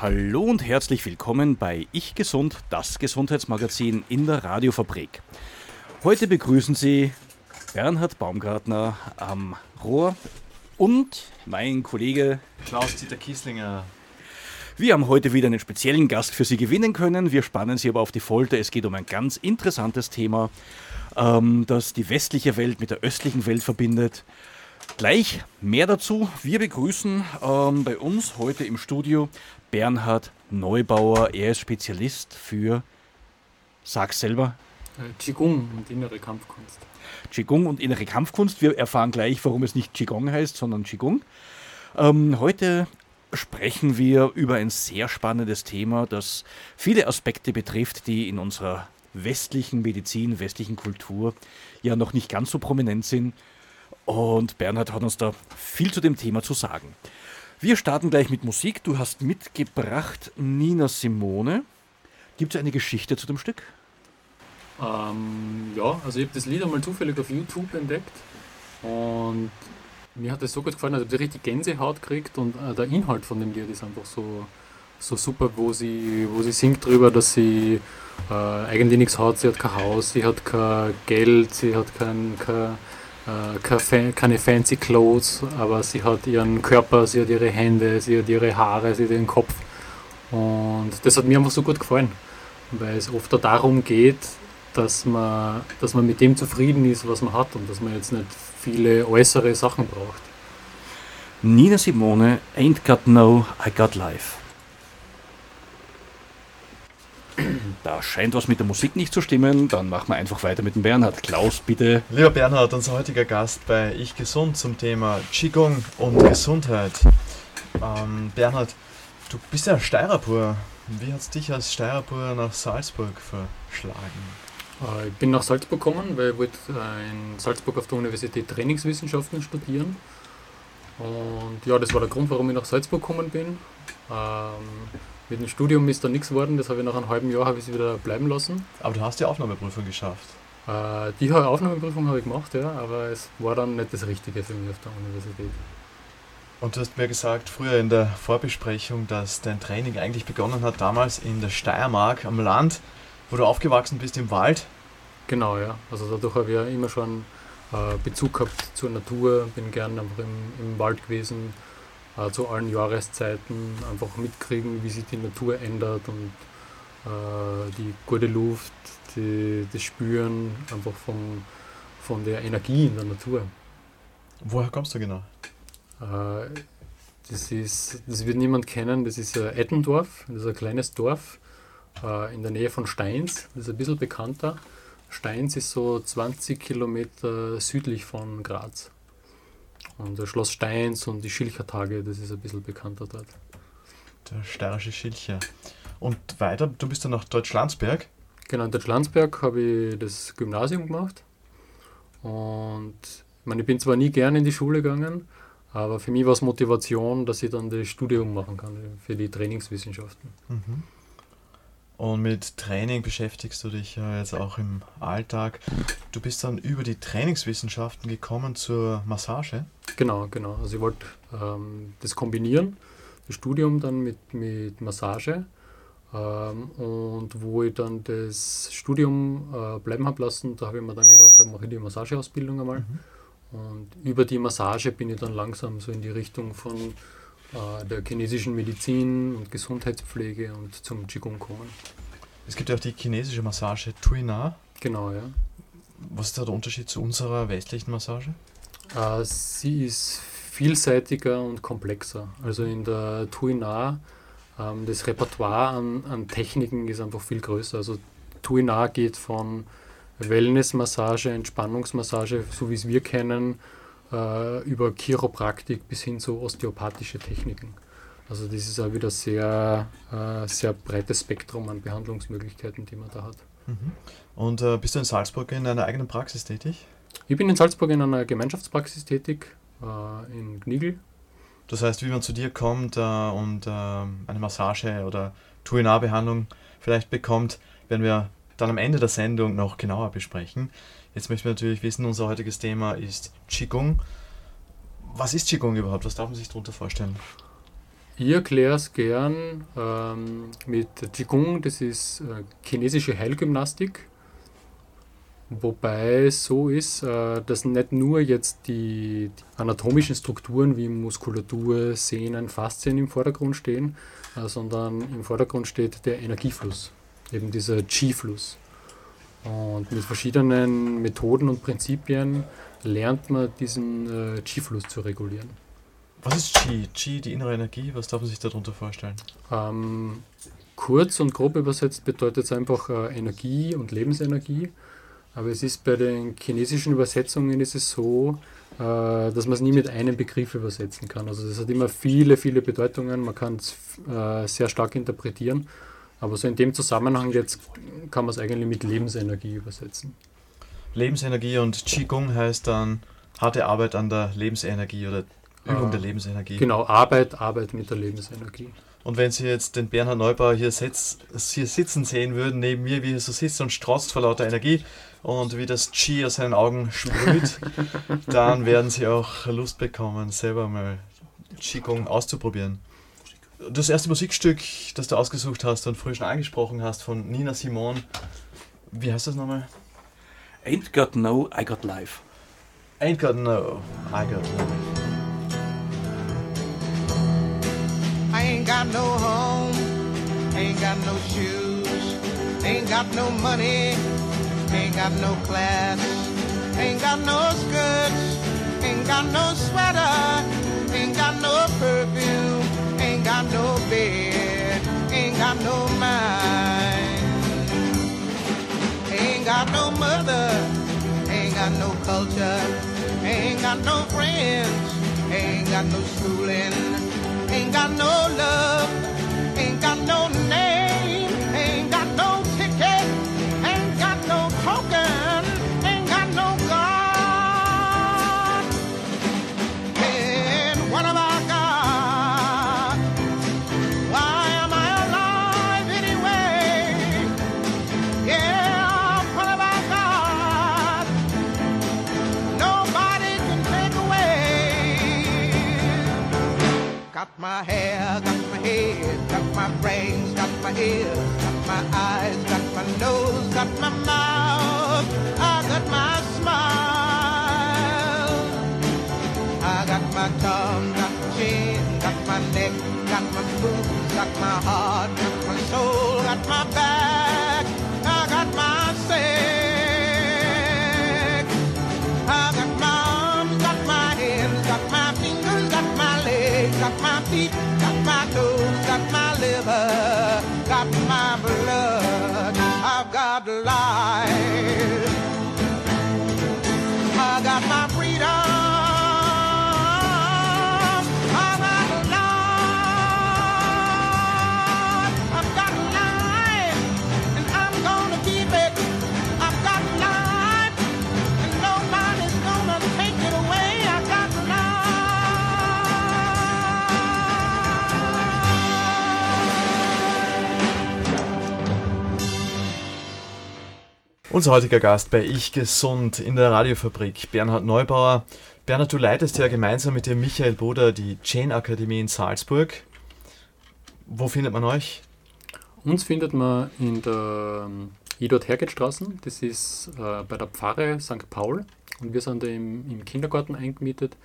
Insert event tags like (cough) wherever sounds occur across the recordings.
Hallo und herzlich willkommen bei Ich Gesund, das Gesundheitsmagazin in der Radiofabrik. Heute begrüßen Sie Bernhard Baumgartner am Rohr und mein Kollege Klaus-Dieter Kieslinger. Wir haben heute wieder einen speziellen Gast für Sie gewinnen können. Wir spannen Sie aber auf die Folter. Es geht um ein ganz interessantes Thema, ähm, das die westliche Welt mit der östlichen Welt verbindet. Gleich mehr dazu. Wir begrüßen ähm, bei uns heute im Studio Bernhard Neubauer. Er ist Spezialist für, sag's selber, äh, Qigong und innere Kampfkunst. Qigong und innere Kampfkunst. Wir erfahren gleich, warum es nicht Qigong heißt, sondern Qigong. Ähm, heute sprechen wir über ein sehr spannendes Thema, das viele Aspekte betrifft, die in unserer westlichen Medizin, westlichen Kultur ja noch nicht ganz so prominent sind. Und Bernhard hat uns da viel zu dem Thema zu sagen. Wir starten gleich mit Musik. Du hast mitgebracht Nina Simone. Gibt es eine Geschichte zu dem Stück? Ähm, ja, also ich habe das Lied einmal zufällig auf YouTube entdeckt und mir hat das so gut gefallen, also ich habe richtig Gänsehaut gekriegt und äh, der Inhalt von dem Lied ist einfach so, so super, wo sie, wo sie singt darüber, dass sie äh, eigentlich nichts hat, sie hat kein Haus, sie hat kein Geld, sie hat kein, kein keine fancy Clothes, aber sie hat ihren Körper, sie hat ihre Hände, sie hat ihre Haare, sie hat ihren Kopf. Und das hat mir einfach so gut gefallen, weil es oft darum geht, dass man, dass man mit dem zufrieden ist, was man hat und dass man jetzt nicht viele äußere Sachen braucht. Nina Simone, Ain't Got No, I Got Life. (clears throat) Da scheint was mit der Musik nicht zu stimmen. Dann machen wir einfach weiter mit dem Bernhard. Klaus, bitte. Lieber Bernhard, unser heutiger Gast bei Ich Gesund zum Thema Qigong und Gesundheit. Ähm, Bernhard, du bist ja Steirer pur. Wie hat es dich als Steirer pur nach Salzburg verschlagen? Äh, ich bin nach Salzburg gekommen, weil ich wollte äh, in Salzburg auf der Universität Trainingswissenschaften studieren. Und ja, das war der Grund, warum ich nach Salzburg gekommen bin. Ähm, mit dem Studium ist da nichts geworden, das habe ich nach einem halben Jahr habe ich wieder bleiben lassen. Aber du hast die Aufnahmeprüfung geschafft. Äh, die Aufnahmeprüfung habe ich gemacht, ja, aber es war dann nicht das Richtige für mich auf der Universität. Und du hast mir gesagt, früher in der Vorbesprechung, dass dein Training eigentlich begonnen hat damals in der Steiermark am Land, wo du aufgewachsen bist im Wald. Genau, ja. Also dadurch habe ich ja immer schon äh, Bezug gehabt zur Natur, bin gern einfach im, im Wald gewesen, äh, zu allen Jahreszeiten einfach mitkriegen, wie sich die Natur ändert und äh, die gute Luft, die, das Spüren einfach vom, von der Energie in der Natur. Woher kommst du genau? Äh, das, ist, das wird niemand kennen, das ist äh, Ettendorf, das ist ein kleines Dorf äh, in der Nähe von Steins, das ist ein bisschen bekannter. Steins ist so 20 Kilometer südlich von Graz. Und der Schloss Steins und die Schilchertage, das ist ein bisschen bekannter dort. Der steirische Schilcher. Und weiter, du bist dann nach Deutschlandsberg? Genau, in Deutschlandsberg habe ich das Gymnasium gemacht. Und ich, meine, ich bin zwar nie gerne in die Schule gegangen, aber für mich war es Motivation, dass ich dann das Studium machen kann für die Trainingswissenschaften. Mhm. Und mit Training beschäftigst du dich ja jetzt auch im Alltag. Du bist dann über die Trainingswissenschaften gekommen zur Massage? Genau, genau. Also ich wollte ähm, das kombinieren, das Studium dann mit, mit Massage. Ähm, und wo ich dann das Studium äh, bleiben habe lassen, da habe ich mir dann gedacht, da mache ich die Massageausbildung einmal. Mhm. Und über die Massage bin ich dann langsam so in die Richtung von äh, der chinesischen Medizin und Gesundheitspflege und zum Qigong kommen. Es gibt ja auch die chinesische Massage Tuina. Genau, ja. Was ist da der Unterschied zu unserer westlichen Massage? Äh, sie ist vielseitiger und komplexer. Also in der Tuina, ähm, das Repertoire an, an Techniken ist einfach viel größer. Also Tuina geht von Wellnessmassage, Entspannungsmassage, so wie es wir kennen, äh, über Chiropraktik bis hin zu osteopathische Techniken. Also das ist auch wieder sehr, äh, sehr breites Spektrum an Behandlungsmöglichkeiten, die man da hat. Mhm. Und äh, bist du in Salzburg in einer eigenen Praxis tätig? Ich bin in Salzburg in einer Gemeinschaftspraxis tätig, äh, in Gnigl. Das heißt, wie man zu dir kommt äh, und äh, eine Massage oder Tuinar-Behandlung vielleicht bekommt, werden wir dann am Ende der Sendung noch genauer besprechen. Jetzt möchten wir natürlich wissen, unser heutiges Thema ist Qigong. Was ist Qigong überhaupt? Was darf man sich darunter vorstellen? Ich erkläre es gern ähm, mit Qigong, das ist äh, chinesische Heilgymnastik. Wobei es so ist, äh, dass nicht nur jetzt die, anatomischen Strukturen wie Muskulatur, Sehnen, Faszien im Vordergrund stehen, äh, sondern im Vordergrund steht der Energiefluss, eben dieser Qi-Fluss. Und mit verschiedenen Methoden und Prinzipien lernt man diesen äh, Qi-Fluss zu regulieren. Was ist Qi? Qi, die innere Energie, was darf man sich darunter vorstellen? Ähm, kurz und grob übersetzt bedeutet es einfach Energie und Lebensenergie. Aber es ist bei den chinesischen Übersetzungen ist es so, äh, dass man es nie mit einem Begriff übersetzen kann. Also das hat immer viele, viele Bedeutungen. Man kann es äh, sehr stark interpretieren. Aber so in dem Zusammenhang jetzt kann man es eigentlich mit Lebensenergie übersetzen. Lebensenergie und Qigong heißt dann harte Arbeit an der Lebensenergie oder Übung äh, der Lebensenergie. Genau, Arbeit, Arbeit mit der Lebensenergie. Und wenn Sie jetzt den Bernhard Neubauer hier, sitz, hier sitzen sehen würden, neben mir, wie er so sitzt und strotzt vor lauter Energie und wie das Qi aus seinen Augen sprüht, (laughs) dann werden Sie auch Lust bekommen, selber mal Qigong auszuprobieren. Das erste Musikstück, das du ausgesucht hast und früher schon angesprochen hast, von Nina Simone, wie heißt das nochmal? Ain't got no, I got life. Ain't got no, I got life. I ain't got no home, ain't got no shoes, ain't got no money, ain't got no class, ain't got no skirts, ain't got no sweater, ain't got no perfume, ain't got no bed, ain't got no mind, ain't got no mother, ain't got no culture, ain't got no friends, ain't got no schooling. Ain't got no love, ears, got my eyes, got my nose, got my mouth, I got my smile. I got my tongue, got my chin, got my neck, got my boobs, got my heart, Unser heutiger Gast bei Ich Gesund in der Radiofabrik, Bernhard Neubauer. Bernhard, du leitest ja gemeinsam mit dem Michael Boder die Chain Akademie in Salzburg. Wo findet man euch? Uns findet man in der ähm, Edward Hergetstraßen, das ist äh, bei der Pfarre St. Paul und wir sind da im, im Kindergarten eingemietet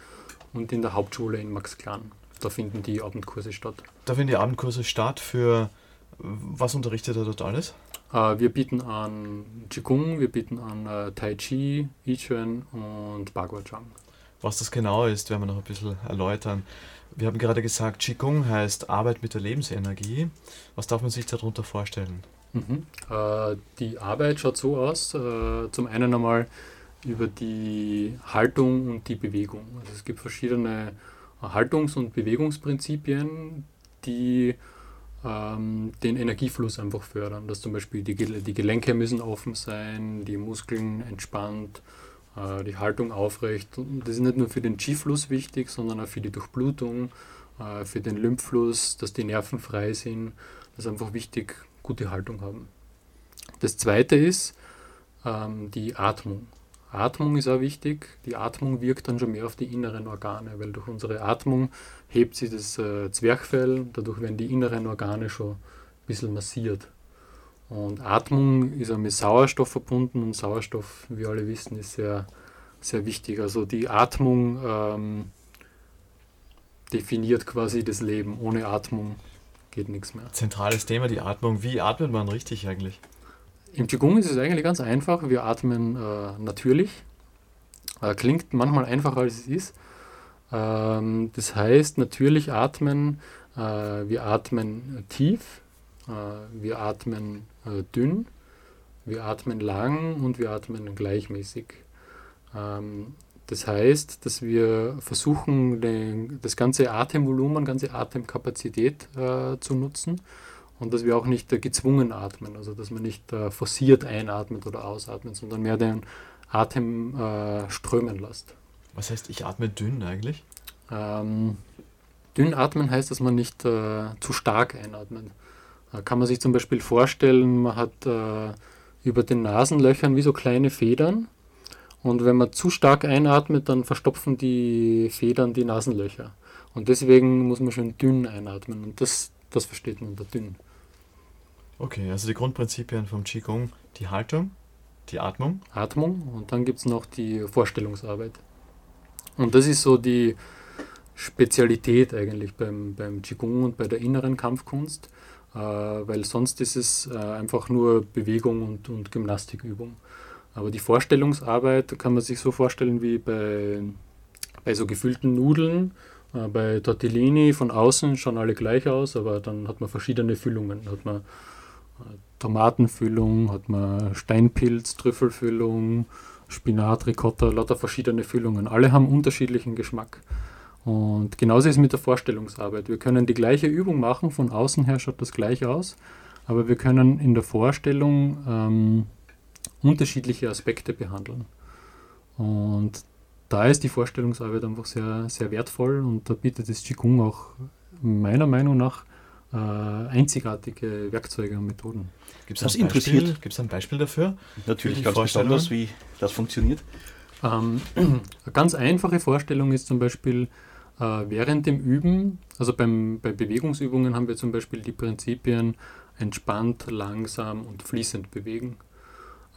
und in der Hauptschule in Maxklan. Da finden die Abendkurse statt. Da finden die Abendkurse statt für was unterrichtet er dort alles? Äh, wir bieten an Qigong, wir bieten an äh, Tai Chi, I Chuan und Bagua Chang. Was das genau ist, werden wir noch ein bisschen erläutern. Wir haben gerade gesagt, Qigong heißt Arbeit mit der Lebensenergie. Was darf man sich darunter vorstellen? Mhm. Äh, die Arbeit schaut so aus, äh, zum einen einmal über die Haltung und die Bewegung. Also es gibt verschiedene Haltungs- und Bewegungsprinzipien, die ähm, den Energiefluss einfach fördern. Dass zum Beispiel die, die Gelenke müssen offen sein, die Muskeln entspannt, äh, die Haltung aufrecht. Das ist nicht nur für den Qi-Fluss wichtig, sondern auch für die Durchblutung, äh, für den Lymphfluss, dass die Nerven frei sind. Das ist einfach wichtig, gute Haltung haben. Das zweite ist ähm, die Atmung. Atmung ist auch wichtig. Die Atmung wirkt dann schon mehr auf die inneren Organe, weil durch unsere Atmung hebt sie das äh, Zwerchfell, dadurch werden die inneren Organe schon ein bisschen massiert. Und Atmung ist auch mit Sauerstoff verbunden und Sauerstoff, wie alle wissen, ist sehr, sehr wichtig. Also die Atmung ähm, definiert quasi das Leben. Ohne Atmung geht nichts mehr. Zentrales Thema, die Atmung. Wie atmet man richtig eigentlich? Im Qigong ist es eigentlich ganz einfach. Wir atmen äh, natürlich. Äh, klingt manchmal einfacher als es ist. Ähm, das heißt, natürlich atmen. Äh, wir atmen tief, äh, wir atmen äh, dünn, wir atmen lang und wir atmen gleichmäßig. Ähm, das heißt, dass wir versuchen, den, das ganze Atemvolumen, ganze Atemkapazität äh, zu nutzen und dass wir auch nicht äh, gezwungen atmen, also dass man nicht äh, forciert einatmet oder ausatmet, sondern mehr den Atem äh, strömen lässt. Was heißt, ich atme dünn eigentlich? Ähm, dünn atmen heißt, dass man nicht äh, zu stark einatmet. Äh, kann man sich zum Beispiel vorstellen, man hat über den Nasenlöchern wie so kleine Federn und wenn man zu stark einatmet, dann verstopfen die Federn die Nasenlöcher. Und deswegen muss man schön dünn einatmen und das, das versteht man unter dünn. Okay, also die Grundprinzipien vom Qigong, die Haltung, die Atmung. Atmung und dann gibt es noch die Vorstellungsarbeit. Und das ist so die Spezialität eigentlich beim, beim Qigong und bei der inneren Kampfkunst, äh, weil sonst ist es äh, einfach nur Bewegung und, und Gymnastikübung. Aber die Vorstellungsarbeit kann man sich so vorstellen wie bei, bei so gefüllten Nudeln. Äh, bei Tortellini von außen schauen alle gleich aus, aber dann hat man verschiedene Füllungen. Hat man Tomatenfüllung, hat man Steinpilz, Trüffelfüllung, Spinat, Ricotta, lauter verschiedene Füllungen. Alle haben unterschiedlichen Geschmack. Und genauso ist es mit der Vorstellungsarbeit. Wir können die gleiche Übung machen, von außen her schaut das gleich aus, aber wir können in der Vorstellung ähm, unterschiedliche Aspekte behandeln. Und da ist die Vorstellungsarbeit einfach sehr, sehr wertvoll und da bietet das Qigong auch meiner Meinung nach äh, einzigartige Werkzeuge und Methoden. Gibt es ein, Beispiel, ein Beispiel dafür? Natürlich ganz besonders, wie das funktioniert. Ähm, (clears throat) eine ganz einfache Vorstellung ist zum Beispiel äh, während dem Üben, also beim, bei Bewegungsübungen haben wir zum Beispiel die Prinzipien entspannt, langsam und fließend bewegen.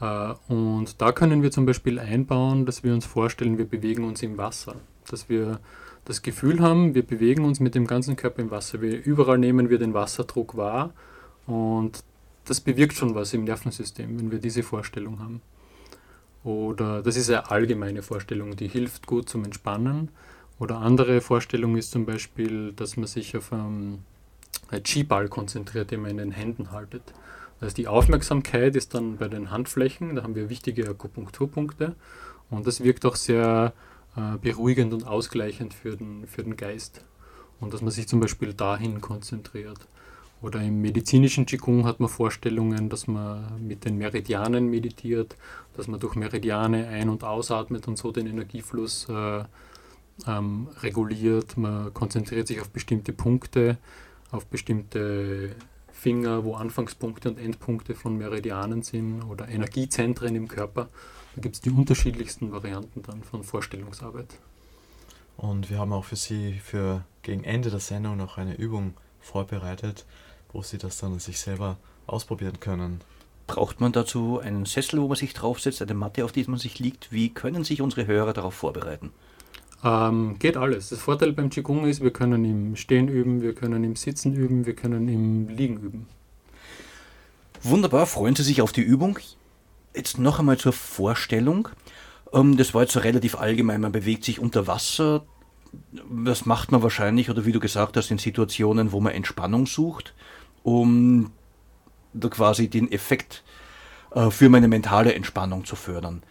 Äh, und da können wir zum Beispiel einbauen, dass wir uns vorstellen, wir bewegen uns im Wasser. Dass wir das Gefühl haben, wir bewegen uns mit dem ganzen Körper im Wasser. Wir, überall nehmen wir den Wasserdruck wahr und das bewirkt schon was im Nervensystem, wenn wir diese Vorstellung haben. Oder das ist eine allgemeine Vorstellung, die hilft gut zum Entspannen. Oder andere Vorstellung ist zum Beispiel, dass man sich auf einen G-Ball konzentriert, den man in den Händen haltet. Also die Aufmerksamkeit ist dann bei den Handflächen, da haben wir wichtige Akupunkturpunkte und das wirkt auch sehr äh, beruhigend und ausgleichend für den, für den Geist. Und dass man sich zum Beispiel dahin konzentriert. Oder im medizinischen Qigong hat man Vorstellungen, dass man mit den Meridianen meditiert, dass man durch Meridiane ein- und ausatmet und so den Energiefluss äh, ähm, reguliert. Man konzentriert sich auf bestimmte Punkte, auf bestimmte Finger, wo Anfangspunkte und Endpunkte von Meridianen sind oder Energiezentren im Körper. Da gibt es die unterschiedlichsten Varianten dann von Vorstellungsarbeit. Und wir haben auch für Sie für gegen Ende der Sendung noch eine Übung vorbereitet, wo Sie das dann sich selber ausprobieren können. Braucht man dazu einen Sessel, wo man sich draufsetzt, eine Matte, auf die man sich liegt? Wie können sich unsere Hörer darauf vorbereiten? Ähm, geht alles. Das Vorteil beim Qigong ist, wir können im Stehen üben, wir können im Sitzen üben, wir können im Liegen üben. Wunderbar, freuen Sie sich auf die Übung. Jetzt noch einmal zur Vorstellung. Ähm, das war jetzt so relativ allgemein, man bewegt sich unter Wasser. Das macht man wahrscheinlich, oder wie du gesagt hast, in Situationen, wo man Entspannung sucht, um da quasi den Effekt äh, für meine mentale Entspannung zu fördern.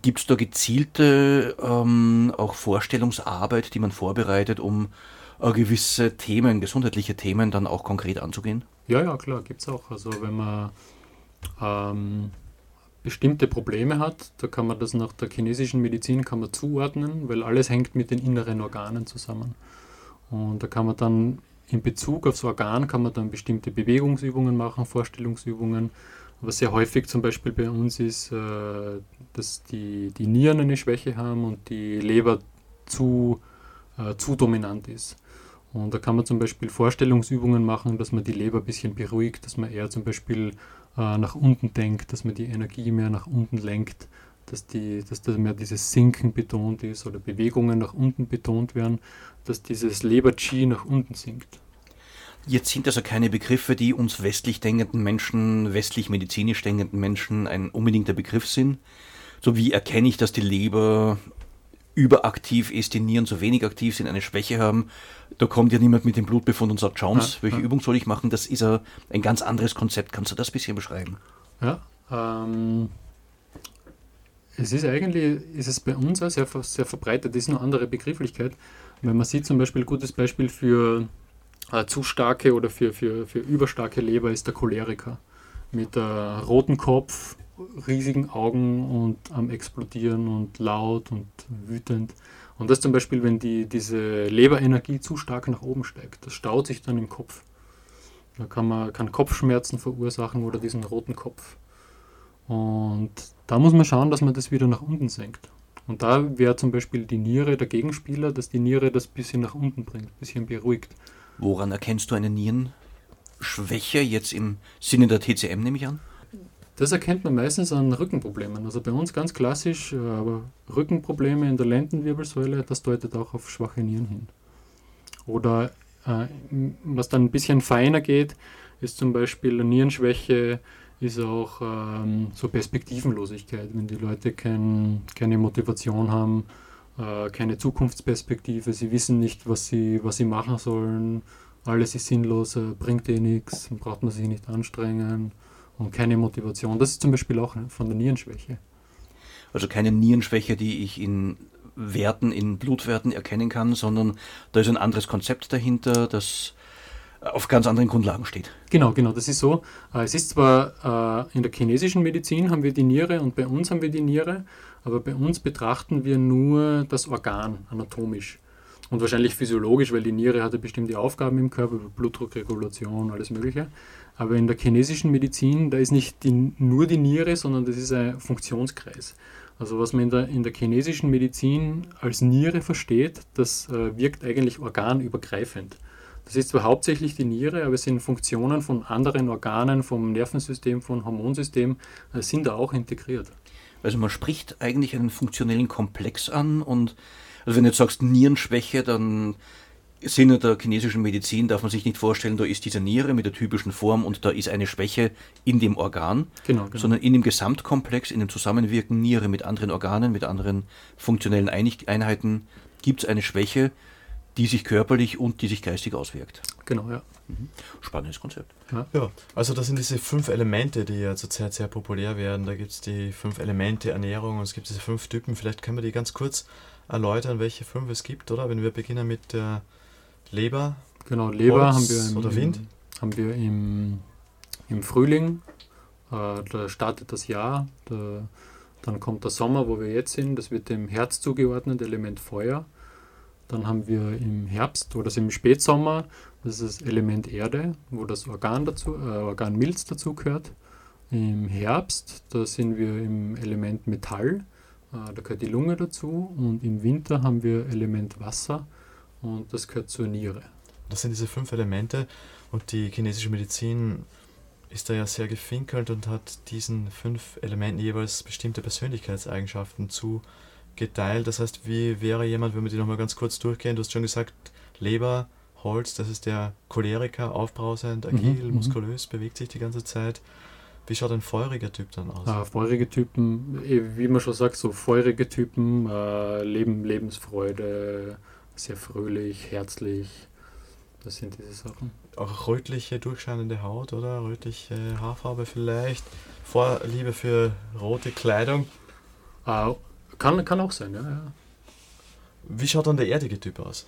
Gibt es da gezielte ähm, auch Vorstellungsarbeit, die man vorbereitet, um äh, gewisse Themen, gesundheitliche Themen dann auch konkret anzugehen? Ja, ja, klar, gibt es auch. Also wenn man ähm, bestimmte Probleme hat, da kann man das nach der chinesischen Medizin kann man zuordnen, weil alles hängt mit den inneren Organen zusammen. Und da kann man dann in Bezug aufs Organ kann man dann bestimmte Bewegungsübungen machen, Vorstellungsübungen, was sehr häufig zum Beispiel bei uns ist, äh, dass die, die Nieren eine Schwäche haben und die Leber zu, äh, zu dominant ist. Und da kann man zum Beispiel Vorstellungsübungen machen, dass man die Leber ein bisschen beruhigt, dass man eher zum Beispiel äh, nach unten denkt, dass man die Energie mehr nach unten lenkt, dass, die, dass da mehr dieses Sinken betont ist oder Bewegungen nach unten betont werden, dass dieses Leber-Chi nach unten sinkt. Jetzt sind also keine Begriffe, die uns westlich denkenden Menschen, westlich medizinisch denkenden Menschen ein unbedingter Begriff sind. So wie erkenne ich, dass die Leber überaktiv ist, die Nieren zu wenig aktiv sind, eine Schwäche haben. Da kommt ja niemand mit dem Blutbefund und sagt, schauen Sie, welche ja. Übung soll ich machen? Das ist ein ganz anderes Konzept. Kannst du das ein bisschen beschreiben? Ja, ähm, es ist eigentlich, ist es bei uns auch sehr, sehr verbreitet, das ist eine andere Begrifflichkeit. Wenn man sieht zum Beispiel, ein gutes Beispiel für äh, zu starke oder für, für, für überstarke Leber ist der Choleriker. Mit äh, rotem Kopf, riesigen Augen und am explodieren und laut und wütend. Und das zum Beispiel, wenn die, diese Leberenergie zu stark nach oben steigt, das staut sich dann im Kopf. Da kann man kann Kopfschmerzen verursachen oder diesen roten Kopf. Und da muss man schauen, dass man das wieder nach unten senkt. Und da wäre zum Beispiel die Niere der Gegenspieler, dass die Niere das bisschen nach unten bringt, ein bisschen beruhigt. Woran erkennst du eine Nierenschwäche jetzt im Sinne der TCM, nehme ich an? Das erkennt man meistens an Rückenproblemen. Also bei uns ganz klassisch, äh, aber Rückenprobleme in der Lendenwirbelsäule, das deutet auch auf schwache Nieren hin. Oder äh, was dann ein bisschen feiner geht, ist zum Beispiel Nierenschwäche, ist auch ähm, so Perspektivenlosigkeit, wenn die Leute kein, keine Motivation haben, äh, keine Zukunftsperspektive, sie wissen nicht, was sie, was sie machen sollen, alles ist sinnlos, äh, bringt eh nichts, braucht man sich nicht anstrengen und keine Motivation. Das ist zum Beispiel auch von der Nierenschwäche. Also keine Nierenschwäche, die ich in Werten, in Blutwerten erkennen kann, sondern da ist ein anderes Konzept dahinter, das auf ganz anderen Grundlagen steht. Genau, genau, das ist so. Äh, es ist zwar äh, in der chinesischen Medizin haben wir die Niere und bei uns haben wir die Niere, aber bei uns betrachten wir nur das Organ anatomisch und wahrscheinlich physiologisch, weil die Niere hat ja bestimmte Aufgaben im Körper, Blutdruckregulation, alles Mögliche. Aber in der chinesischen Medizin, da ist nicht die, nur die Niere, sondern das ist ein Funktionskreis. Also was man in der, in der chinesischen Medizin als Niere versteht, das äh, wirkt eigentlich organübergreifend. Das ist zwar hauptsächlich die Niere, aber es sind Funktionen von anderen Organen, vom Nervensystem, vom Hormonsystem, äh, sind da auch integriert. Also man spricht eigentlich einen funktionellen Komplex an und also wenn du jetzt sagst Nierenschwäche, dann Sinne der chinesischen Medizin darf man sich nicht vorstellen, da ist diese Niere mit der typischen Form und da ist eine Schwäche in dem Organ, genau, genau. sondern in dem Gesamtkomplex, in dem Zusammenwirken Niere mit anderen Organen, mit anderen funktionellen Einheiten gibt es eine Schwäche, die sich körperlich und die sich geistig auswirkt. Genau, ja. Mhm. Spannendes Konzept. Ja. ja. also das sind diese fünf Elemente, die ja zurzeit sehr populär werden. Da gibt es die fünf Elemente Ernährung und es gibt diese fünf Typen. Vielleicht können wir die ganz kurz erläutern, welche fünf es gibt, oder? Wenn wir beginnen mit der Leber. Genau, Leber Holz haben wir im, oder Wind. Haben wir im, im Frühling. Äh, da startet das Jahr. Da, dann kommt der Sommer, wo wir jetzt sind. Das wird dem Herz zugeordnet, Element Feuer. Dann haben wir im Herbst oder im Spätsommer, das ist das Element Erde, wo das Organ dazu, äh, Organ Milz dazu gehört. Im Herbst, da sind wir im Element Metall, äh, da gehört die Lunge dazu. Und im Winter haben wir Element Wasser, und das gehört zur Niere. Das sind diese fünf Elemente und die chinesische Medizin ist da ja sehr gefinkelt und hat diesen fünf Elementen jeweils bestimmte Persönlichkeitseigenschaften zugeteilt. Das heißt, wie wäre jemand, wenn wir die nochmal ganz kurz durchgehen? Du hast schon gesagt, Leber, Holz, das ist der Choleriker, aufbrausend, agil, mhm, mhm. muskulös, bewegt sich die ganze Zeit. Wie schaut ein feuriger Typ dann aus? Ah, feurige Typen, eh, wie man schon sagt, so feurige Typen, äh, Leben, Lebensfreude, sehr fröhlich, herzlich. Das sind diese Sachen. Auch rötliche, durchscheinende Haut, oder? Rötliche Haarfarbe vielleicht. Vorliebe für rote Kleidung. Uh, kann, kann auch sein, ja, ja. Wie schaut dann der erdige Typ aus?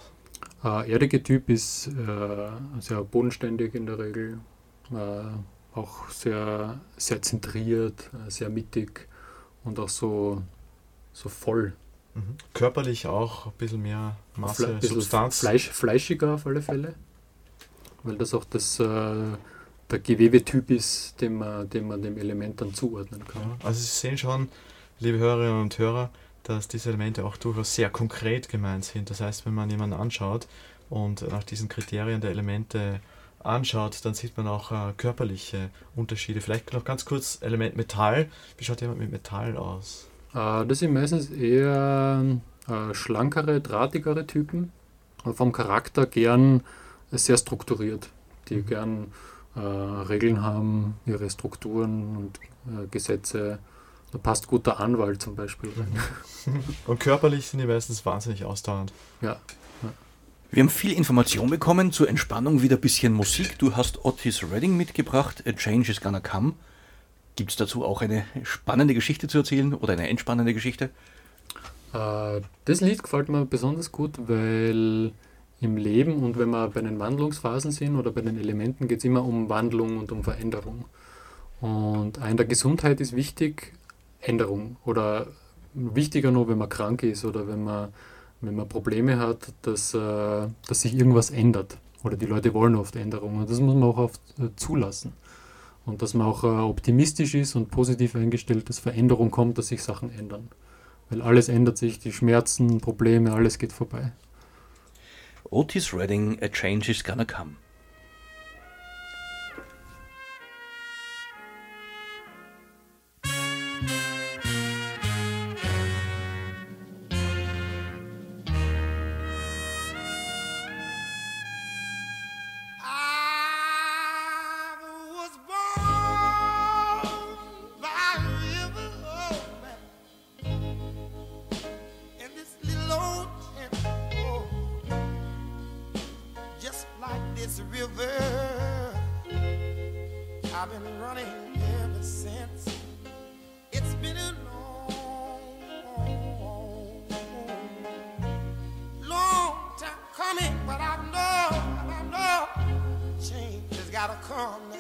Uh, erdige Typ ist äh, sehr bodenständig in der Regel, äh, auch sehr, sehr zentriert, äh, sehr mittig und auch so, so voll Mhm. Körperlich auch ein bisschen mehr Masse, bisschen Substanz. Fleisch, fleischiger auf alle Fälle. Weil das auch das, äh, der Gewebetyp ist, den man, den man dem Element dann zuordnen kann. Ja, also Sie sehen schon, liebe Hörerinnen und Hörer, dass diese Elemente auch durchaus sehr konkret gemeint sind. Das heißt, wenn man jemanden anschaut und nach diesen Kriterien der Elemente anschaut, dann sieht man auch äh, körperliche Unterschiede. Vielleicht noch ganz kurz Element Metall. Wie schaut jemand mit Metall aus? Äh, das sind meistens eher äh, schlankere, drahtigere Typen. Vom Charakter gern sehr strukturiert, die mhm. gern äh, Regeln haben, ihre Strukturen und äh, Gesetze. Da passt guter Anwalt zum Beispiel rein. (laughs) Und körperlich sind die meistens wahnsinnig ausdauernd. Ja. Wir haben viel Information bekommen, zur Entspannung wieder ein bisschen Musik. Du hast Otis Redding mitgebracht, A Change is Gonna Come. Gibt es dazu auch eine spannende Geschichte zu erzählen oder eine entspannende Geschichte? Äh, das Lied gefällt mir besonders gut, weil im Leben und wenn wir bei den Wandlungsphasen sind oder bei den Elementen, geht es immer um Wandlung und um Veränderung. Und in der Gesundheit ist wichtig Änderung oder wichtiger nur, wenn man krank ist oder wenn man wenn man Probleme hat, dass, äh, dass sich irgendwas ändert. Oder die Leute wollen oft Änderungen. Und das muss man auch oft äh, zulassen. Und dass man auch äh, optimistisch ist und positiv eingestellt, dass Veränderung kommt, dass sich Sachen ändern. Weil alles ändert sich, die Schmerzen, Probleme, alles geht vorbei. Otis Redding, A Change is Gonna Come. gotta come.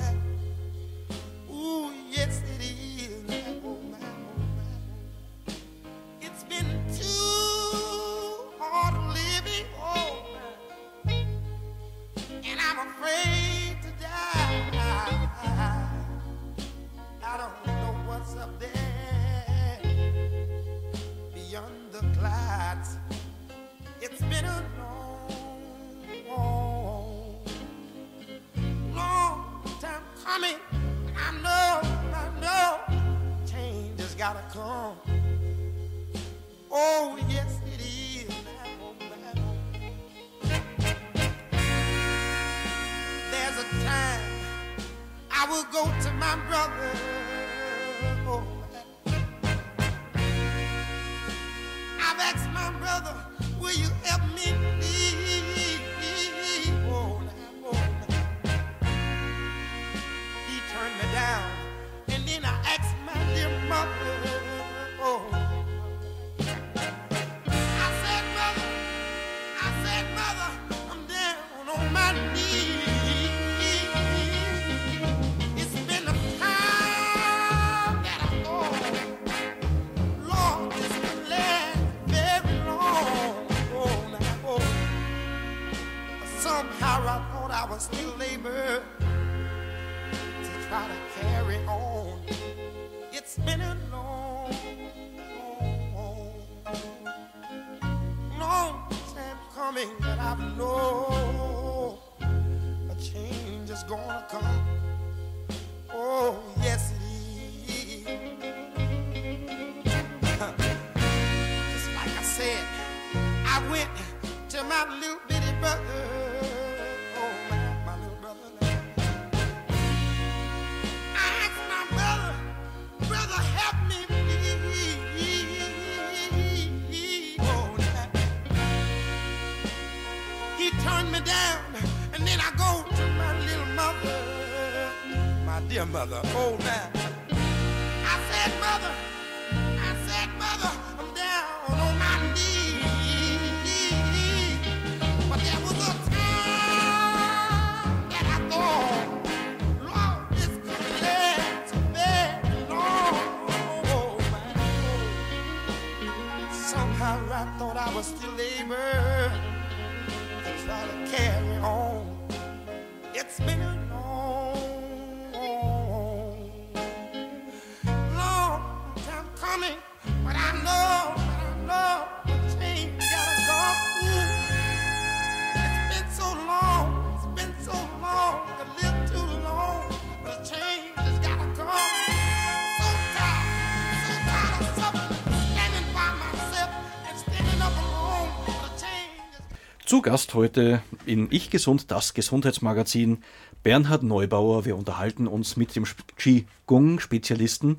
Gast heute in Ich Gesund, das Gesundheitsmagazin, Bernhard Neubauer. Wir unterhalten uns mit dem Qigong-Spezialisten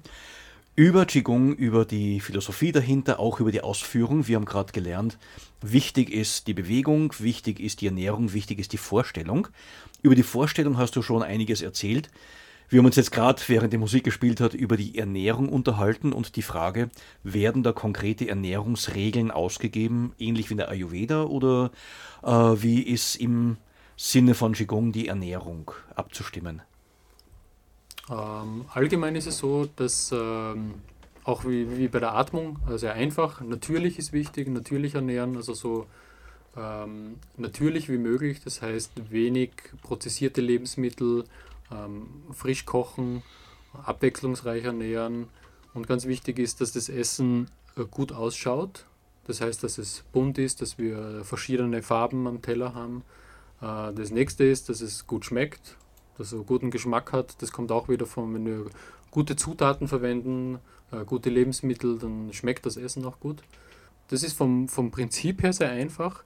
über Qigong, über die Philosophie dahinter, auch über die Ausführung. Wir haben gerade gelernt, wichtig ist die Bewegung, wichtig ist die Ernährung, wichtig ist die Vorstellung. Über die Vorstellung hast du schon einiges erzählt. Wir haben uns jetzt gerade, während die Musik gespielt hat, über die Ernährung unterhalten und die Frage, werden da konkrete Ernährungsregeln ausgegeben, ähnlich wie in der Ayurveda, oder äh, wie ist im Sinne von Qigong die Ernährung abzustimmen? Ähm, allgemein ist es so, dass ähm, auch wie, wie bei der Atmung, äh, sehr einfach, natürlich ist wichtig, natürlich ernähren, also so ähm, natürlich wie möglich, das heißt wenig prozessierte Lebensmittel, ähm, frisch kochen, abwechslungsreich ernähren. Und ganz wichtig ist, dass das Essen äh, gut ausschaut. Das heißt, dass es bunt ist, dass wir verschiedene Farben am Teller haben. Äh, das nächste ist, dass es gut schmeckt, dass es guten Geschmack hat. Das kommt auch wieder von, wenn wir gute Zutaten verwenden, äh, gute Lebensmittel, dann schmeckt das Essen auch gut. Das ist vom, vom Prinzip her sehr einfach.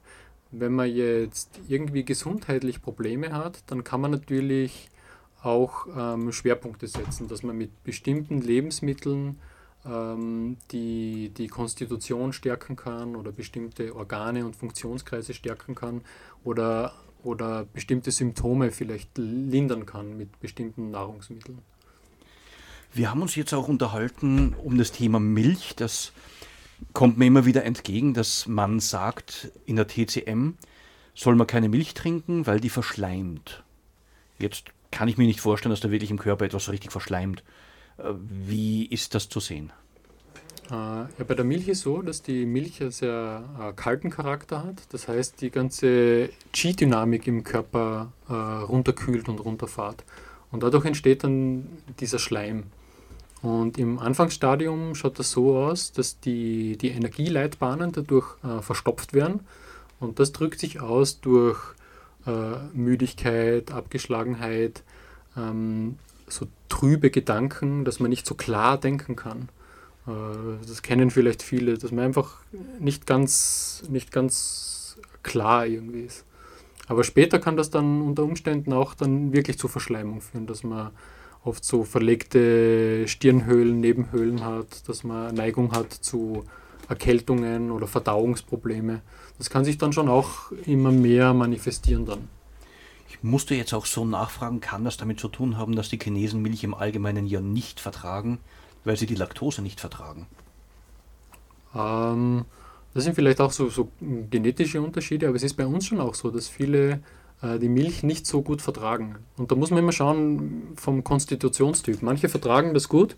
Wenn man jetzt irgendwie gesundheitlich Probleme hat, dann kann man natürlich auch ähm, Schwerpunkte setzen, dass man mit bestimmten Lebensmitteln ähm, die, die Konstitution stärken kann oder bestimmte Organe und Funktionskreise stärken kann oder, oder bestimmte Symptome vielleicht lindern kann mit bestimmten Nahrungsmitteln. Wir haben uns jetzt auch unterhalten um das Thema Milch. Das kommt mir immer wieder entgegen, dass man sagt, in der TCM soll man keine Milch trinken, weil die verschleimt. Jetzt kann ich mir nicht vorstellen, dass da wirklich im Körper etwas richtig verschleimt. Äh, wie ist das zu sehen? Äh, ja, bei der Milch ist so, dass die Milch einen sehr äh, kalten Charakter hat. Das heißt, die ganze Qi-Dynamik im Körper äh, runterkühlt und runterfahrt. Und dadurch entsteht dann dieser Schleim. Und im Anfangsstadium schaut das so aus, dass die, die Energieleitbahnen dadurch äh, verstopft werden. Und das drückt sich aus durch äh, Müdigkeit, Abgeschlagenheit, ähm, so trübe Gedanken, dass man nicht so klar denken kann. Äh, das kennen vielleicht viele, dass man einfach nicht ganz, nicht ganz klar irgendwie ist. Aber später kann das dann unter Umständen auch dann wirklich zur Verschleimung führen, dass man oft so verlegte Stirnhöhlen, Nebenhöhlen hat, dass man Neigung hat zu Erkältungen oder Verdauungsprobleme. Das kann sich dann schon auch immer mehr manifestieren dann. Ich musste jetzt auch so nachfragen, kann das damit zu tun haben, dass die Chinesen Milch im Allgemeinen ja nicht vertragen, weil sie die Laktose nicht vertragen? Ähm, das sind vielleicht auch so, so, genetische Unterschiede, aber es ist bei uns schon auch so, dass viele äh, die Milch nicht so gut vertragen. Und da muss man immer schauen vom Konstitutionstyp. Manche vertragen das gut,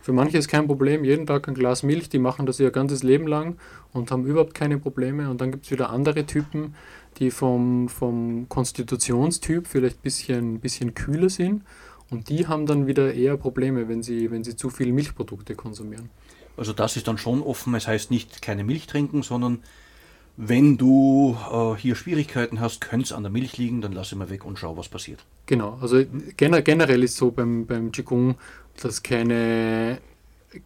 für manche ist kein Problem, jeden Tag ein Glas Milch, die machen das ihr ganzes Leben lang und haben überhaupt keine Probleme. Und dann gibt es wieder andere Typen, die vom, vom Konstitutionstyp vielleicht ein bisschen, bisschen kühler sind und die haben dann wieder eher Probleme, wenn sie, wenn sie zu viel Milchprodukte konsumieren. Also das ist dann schon offen, es heißt nicht keine Milch trinken, sondern wenn du äh, hier Schwierigkeiten hast, könnte es an der Milch liegen, dann lass immer weg und schau, was passiert. Genau, also generell ist so beim, beim Qigong, dass keine,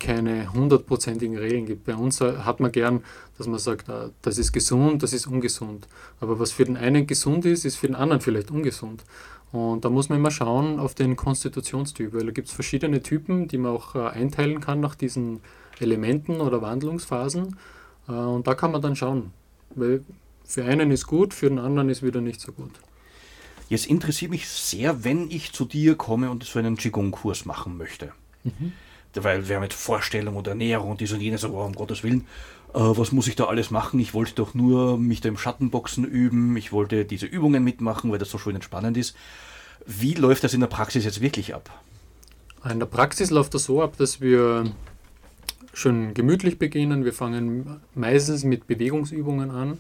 keine hundertprozentigen Regeln gibt. Bei uns hat man gern, dass man sagt, ah, das ist gesund, das ist ungesund. Aber was für den einen gesund ist, ist für den anderen vielleicht ungesund. Und da muss man immer schauen auf den Konstitutionstyp, weil da gibt es verschiedene Typen, die man auch äh, einteilen kann nach diesen Elementen oder Wandlungsphasen. Äh, und da kann man dann schauen, weil für einen ist gut, für den anderen ist wieder nicht so gut. Jetzt interessiert mich sehr, wenn ich zu dir komme und so einen Qigong-Kurs machen möchte. Mhm. Weil wir mit Vorstellung und Ernährung und dies und jenes, oh, um Gottes Willen, äh, was muss ich da alles machen? Ich wollte doch nur mich da im Schattenboxen üben, ich wollte diese Übungen mitmachen, weil das so schön entspannend ist. Wie läuft das in der Praxis jetzt wirklich ab? In der Praxis läuft das so ab, dass wir schön gemütlich beginnen. Wir fangen meistens mit Bewegungsübungen an,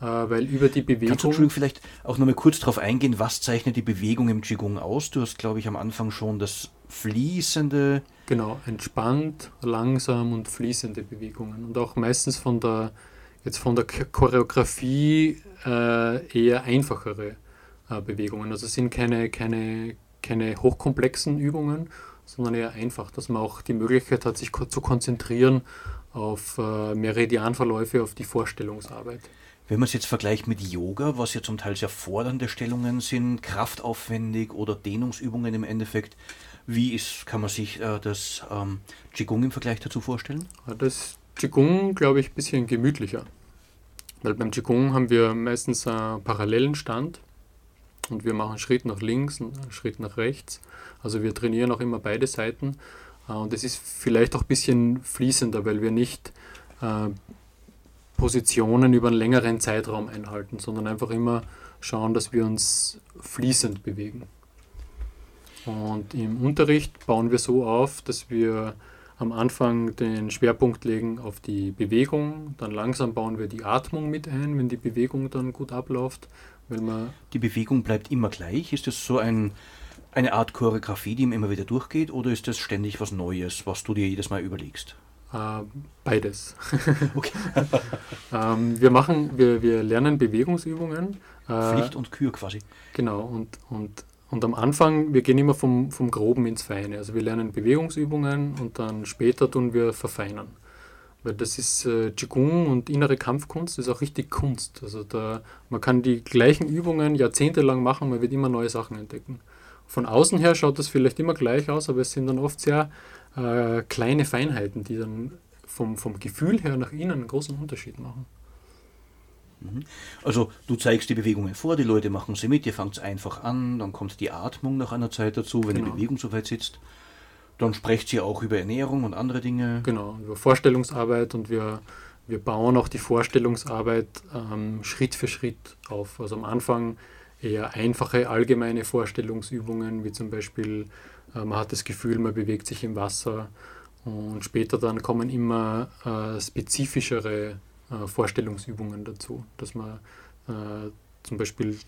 äh, weil über die Bewegung. Kannst du vielleicht auch noch mal kurz darauf eingehen, was zeichnet die Bewegung im Qigong aus? Du hast, glaube ich, am Anfang schon das fließende. Genau, entspannt, langsam und fließende Bewegungen. Und auch meistens von der, jetzt von der Choreografie äh, eher einfachere äh, Bewegungen. Also es sind keine, keine, keine hochkomplexen Übungen, sondern eher einfach, dass man auch die Möglichkeit hat, sich zu konzentrieren auf äh, Meridianverläufe, auf die Vorstellungsarbeit. Wenn man es jetzt vergleicht mit Yoga, was ja zum Teil sehr fordernde Stellungen sind, kraftaufwendig oder Dehnungsübungen im Endeffekt, wie ist, kann man sich äh, das ähm, Qigong im Vergleich dazu vorstellen? Das Qigong, glaube ich, ein bisschen gemütlicher. Weil beim Qigong haben wir meistens einen parallelen Stand und wir machen einen Schritt nach links und einen Schritt nach rechts. Also wir trainieren auch immer beide Seiten. Äh, und es ist vielleicht auch ein bisschen fließender, weil wir nicht äh, Positionen über einen längeren Zeitraum einhalten, sondern einfach immer schauen, dass wir uns fließend bewegen. Und im Unterricht bauen wir so auf, dass wir am Anfang den Schwerpunkt legen auf die Bewegung, dann langsam bauen wir die Atmung mit ein, wenn die Bewegung dann gut abläuft. Die Bewegung bleibt immer gleich? Ist das so ein, eine Art Choreografie, die immer wieder durchgeht, oder ist das ständig was Neues, was du dir jedes Mal überlegst? Äh, beides. (laughs) (laughs) ähm, wir machen, wir, wir lernen Bewegungsübungen. Äh, Pflicht und Kür quasi. Genau, und, und und am Anfang, wir gehen immer vom, vom Groben ins Feine. Also wir lernen Bewegungsübungen und dann später tun wir verfeinern. Weil das ist äh, Qigong und innere Kampfkunst, das ist auch richtig Kunst. Also da, man kann die gleichen Übungen jahrzehntelang machen, man wird immer neue Sachen entdecken. Von außen her schaut das vielleicht immer gleich aus, aber es sind dann oft sehr äh, kleine Feinheiten, die dann vom, vom Gefühl her nach innen einen großen Unterschied machen. Mhm. Also du zeigst die Bewegungen vor, die Leute machen sie mit, ihr fangt es einfach an, dann kommt die Atmung nach einer Zeit dazu, wenn genau. die Bewegung soweit sitzt. Dann sprecht sie auch über Ernährung und andere Dinge. Genau, über Vorstellungsarbeit und wir, wir bauen auch die Vorstellungsarbeit ähm, Schritt für Schritt auf. Also am Anfang eher einfache allgemeine Vorstellungsübungen, wie zum Beispiel, äh, man hat das Gefühl, man bewegt sich im Wasser. Und später dann kommen immer äh, spezifischere äh, Vorstellungsübungen dazu, dass man äh, zum Beispiel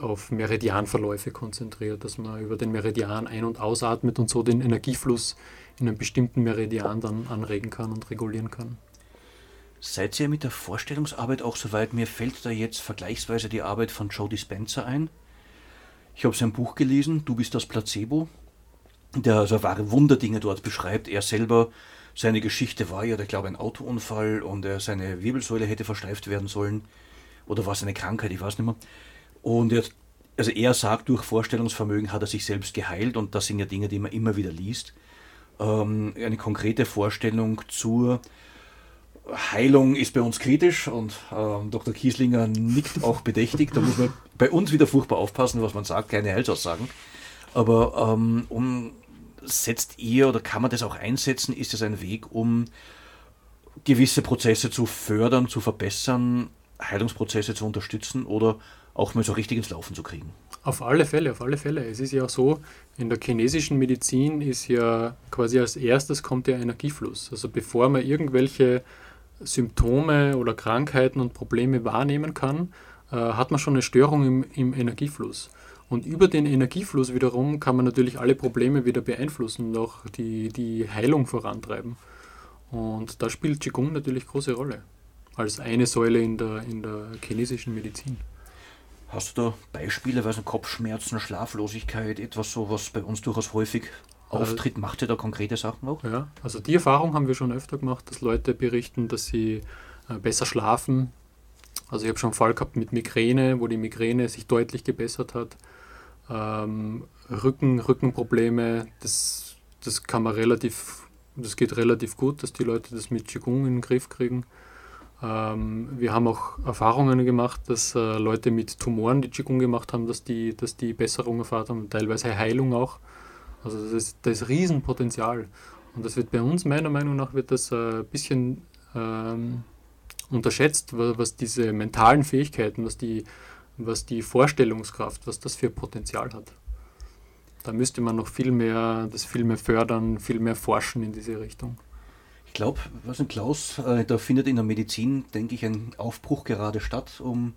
auf Meridianverläufe konzentriert, dass man über den Meridian ein- und ausatmet und so den Energiefluss in einem bestimmten Meridian dann anregen kann und regulieren kann. Seid ihr mit der Vorstellungsarbeit auch soweit? Mir fällt da jetzt vergleichsweise die Arbeit von Joe Dispenza ein. Ich habe sein Buch gelesen, Du bist das Placebo, der also wahre Wunderdinge dort beschreibt. Er selber seine Geschichte war ja, ich glaube, ein Autounfall und er, seine Wirbelsäule hätte versteift werden sollen. Oder war es eine Krankheit, ich weiß nicht mehr. Und er, also er sagt, durch Vorstellungsvermögen hat er sich selbst geheilt und das sind ja Dinge, die man immer wieder liest. Ähm, eine konkrete Vorstellung zur Heilung ist bei uns kritisch und ähm, Dr. Kieslinger nickt auch (laughs) bedächtig. Da muss man bei uns wieder furchtbar aufpassen, was man sagt, keine Heilsaussagen. Aber ähm, um setzt ihr oder kann man das auch einsetzen? Ist das ein Weg, um gewisse Prozesse zu fördern, zu verbessern, Heilungsprozesse zu unterstützen oder auch mal so richtig ins Laufen zu kriegen? Auf alle Fälle, auf alle Fälle. Es ist ja auch so, in der chinesischen Medizin ist ja quasi als erstes kommt der Energiefluss. Also bevor man irgendwelche Symptome oder Krankheiten und Probleme wahrnehmen kann, äh, hat man schon eine Störung im, im Energiefluss. Und über den Energiefluss wiederum kann man natürlich alle Probleme wieder beeinflussen und auch die, die Heilung vorantreiben. Und da spielt Qigong natürlich große Rolle. Als eine Säule in der, in der chinesischen Medizin. Hast du da Beispiele, also Kopfschmerzen, Schlaflosigkeit, etwas so, was bei uns durchaus häufig äh, auftritt? Macht ihr da konkrete Sachen auch? Ja, also die Erfahrung haben wir schon öfter gemacht, dass Leute berichten, dass sie äh, besser schlafen. Also ich habe schon einen Fall gehabt mit Migräne, wo die Migräne sich deutlich gebessert hat. Ähm, Rücken, Rückenprobleme, das, das kann man relativ, das geht relativ gut, dass die Leute das mit Qigong in den Griff kriegen. Ähm, wir haben auch Erfahrungen gemacht, dass äh, Leute mit Tumoren, die Qigong gemacht haben, dass die, dass die Besserung erfahren haben, teilweise Heilung auch. Also das ist, das Riesenpotenzial. Und das wird bei uns, meiner Meinung nach, wird das ein äh, bisschen ähm, unterschätzt, was diese mentalen Fähigkeiten, was die was die Vorstellungskraft, was das für Potenzial hat. Da müsste man noch viel mehr, das viel mehr fördern, viel mehr forschen in diese Richtung. Ich glaube, was ein Klaus, äh, da findet in der Medizin, denke ich, ein Aufbruch gerade statt, um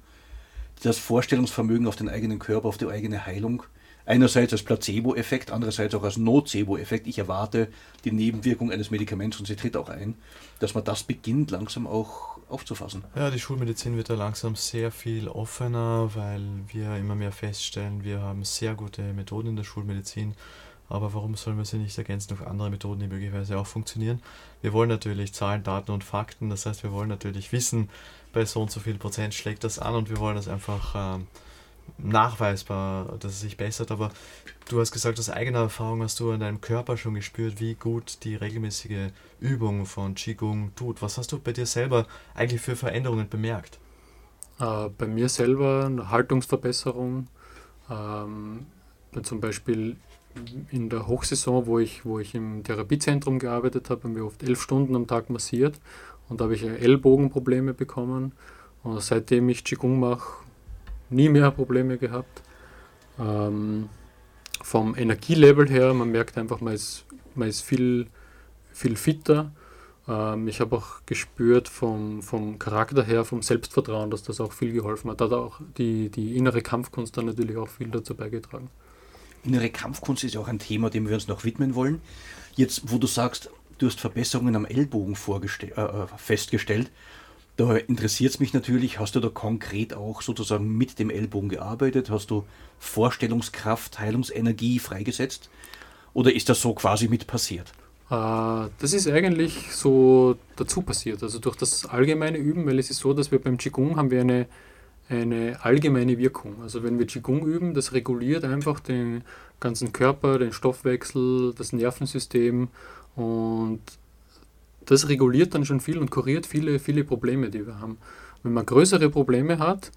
das Vorstellungsvermögen auf den eigenen Körper, auf die eigene Heilung einerseits als Placebo-Effekt, andererseits auch als Nocebo-Effekt. Ich erwarte die Nebenwirkung eines Medikaments und sie tritt auch ein, dass man das beginnt langsam auch aufzufassen. Ja, die Schulmedizin wird da langsam sehr viel offener, weil wir immer mehr feststellen, wir haben sehr gute Methoden in der Schulmedizin. Aber warum sollen wir sie nicht ergänzen durch andere Methoden, die möglicherweise auch funktionieren? Wir wollen natürlich Zahlen, Daten und Fakten, das heißt, wir wollen natürlich wissen, bei so und so viel Prozent schlägt das an und wir wollen das einfach ähm, nachweisbar, dass es sich bessert, aber du hast gesagt, aus eigener Erfahrung hast du an deinem Körper schon gespürt, wie gut die regelmäßige Übung von Qigong tut. Was hast du bei dir selber eigentlich für Veränderungen bemerkt? Äh, bei mir selber eine Haltungsverbesserung. Ähm, zum Beispiel in der Hochsaison, wo ich, wo ich im Therapiezentrum gearbeitet habe, haben wir oft elf Stunden am Tag massiert und da habe ich Ellbogenprobleme bekommen. Und seitdem ich Qigong mache, nie mehr Probleme gehabt. Ähm, vom Energielevel her, man merkt einfach, man ist, man ist viel, viel fitter. Ähm, ich habe auch gespürt vom, vom Charakter her, vom Selbstvertrauen, dass das auch viel geholfen hat. Da hat auch die, die innere Kampfkunst dann natürlich auch viel dazu beigetragen. Innere Kampfkunst ist ja auch ein Thema, dem wir uns noch widmen wollen. Jetzt, wo du sagst, du hast Verbesserungen am Ellbogen äh, äh, festgestellt, da interessiert es mich natürlich, hast du da konkret auch sozusagen mit dem Ellbogen gearbeitet? Hast du Vorstellungskraft, Heilungsenergie freigesetzt? Oder ist das so quasi mit passiert? Äh, das ist eigentlich so dazu passiert. Also durch das allgemeine Üben, weil es ist so, dass wir beim Qigong haben wir eine, eine allgemeine Wirkung. Also wenn wir Qigong üben, das reguliert einfach den ganzen Körper, den Stoffwechsel, das Nervensystem und das reguliert dann schon viel und kuriert viele, viele Probleme, die wir haben. Wenn man größere Probleme hat,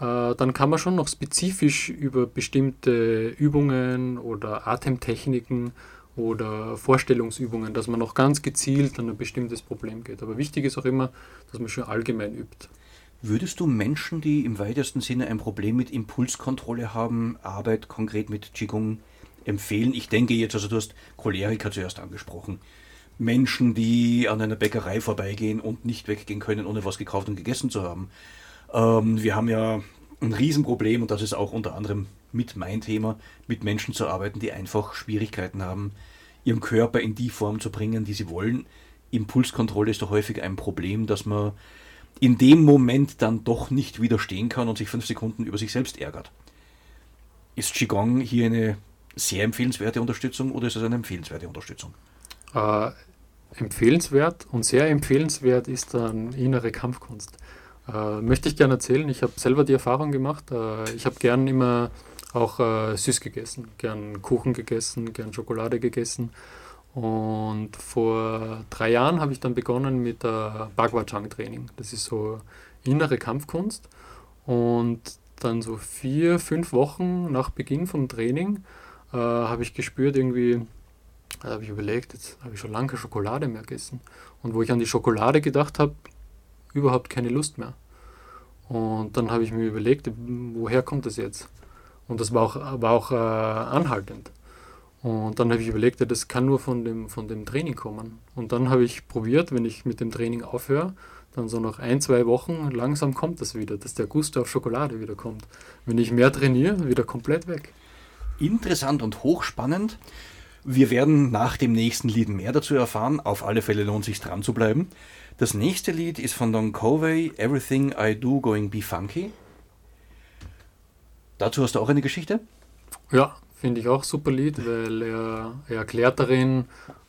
äh, dann kann man schon noch spezifisch über bestimmte Übungen oder Atemtechniken oder Vorstellungsübungen, dass man noch ganz gezielt an ein bestimmtes Problem geht. Aber wichtig ist auch immer, dass man schon allgemein übt. Würdest du Menschen, die im weitesten Sinne ein Problem mit Impulskontrolle haben, Arbeit konkret mit Qigong empfehlen? Ich denke jetzt, also du hast Choleriker zuerst angesprochen. Menschen, die an einer Bäckerei vorbeigehen und nicht weggehen können, ohne was gekauft und gegessen zu haben. Ähm, wir haben ja ein Riesenproblem und das ist auch unter anderem mit mein Thema, mit Menschen zu arbeiten, die einfach Schwierigkeiten haben, ihren Körper in die Form zu bringen, die sie wollen. Impulskontrolle ist doch häufig ein Problem, dass man in dem Moment dann doch nicht widerstehen kann und sich fünf Sekunden über sich selbst ärgert. Ist Qigong hier eine sehr empfehlenswerte Unterstützung oder ist es eine empfehlenswerte Unterstützung? Äh, empfehlenswert und sehr empfehlenswert ist dann innere Kampfkunst. Äh, möchte ich gerne erzählen. Ich habe selber die Erfahrung gemacht. Äh, ich habe gern immer auch äh, süß gegessen, gern Kuchen gegessen, gern Schokolade gegessen. Und vor drei Jahren habe ich dann begonnen mit der Bagwachang-Training. Das ist so innere Kampfkunst. Und dann so vier, fünf Wochen nach Beginn vom Training äh, habe ich gespürt, irgendwie, da habe ich überlegt, jetzt habe ich schon lange keine Schokolade mehr gegessen. Und wo ich an die Schokolade gedacht habe, überhaupt keine Lust mehr. Und dann habe ich mir überlegt, woher kommt das jetzt? Und das war auch, war auch äh, anhaltend. Und dann habe ich überlegt, ja, das kann nur von dem, von dem Training kommen. Und dann habe ich probiert, wenn ich mit dem Training aufhöre, dann so nach ein, zwei Wochen langsam kommt das wieder, dass der Gusto auf Schokolade wieder kommt. Wenn ich mehr trainiere, wieder komplett weg. Interessant und hochspannend. Wir werden nach dem nächsten Lied mehr dazu erfahren. Auf alle Fälle lohnt sich dran zu bleiben. Das nächste Lied ist von Don Covey, Everything I Do Going Be Funky. Dazu hast du auch eine Geschichte? Ja, finde ich auch super Lied, weil er, er erklärt darin,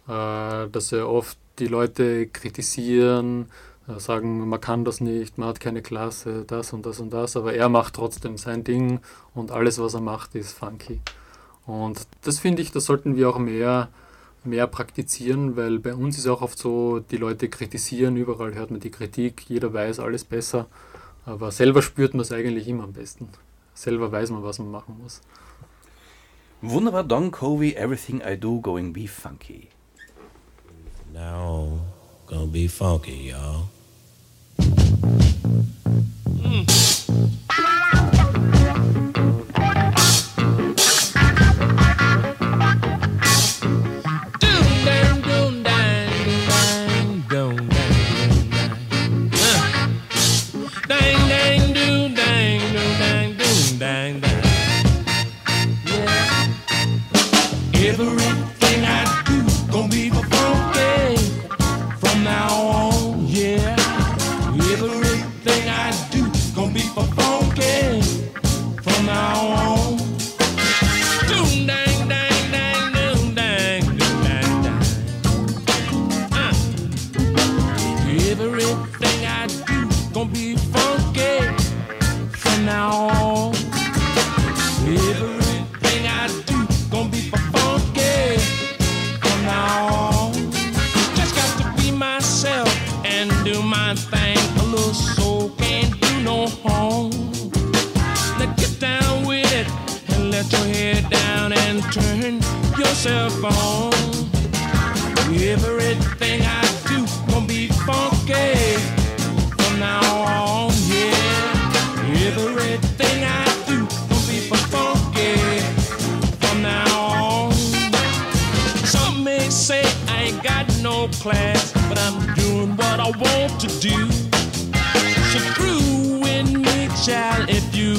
äh, dass er oft die Leute kritisieren, äh, sagen, man kann das nicht, man hat keine Klasse, das und das und das, aber er macht trotzdem sein Ding und alles, was er macht, ist funky. Und das finde ich, das sollten wir auch mehr, mehr praktizieren, weil bei uns ist auch oft so, die Leute kritisieren, überall hört man die Kritik, jeder weiß alles besser, aber selber spürt man es eigentlich immer am besten. Selber weiß man, was man machen muss. Wunderbar, Don Covey, Everything I Do Going Be Funky. Now, gonna be funky, y'all. Everything gonna be funky from now on. Everything I do be funky from now on. Just got to be myself and do my thing. A little soul can't do no harm. Now get down with it and let your head down and turn yourself on.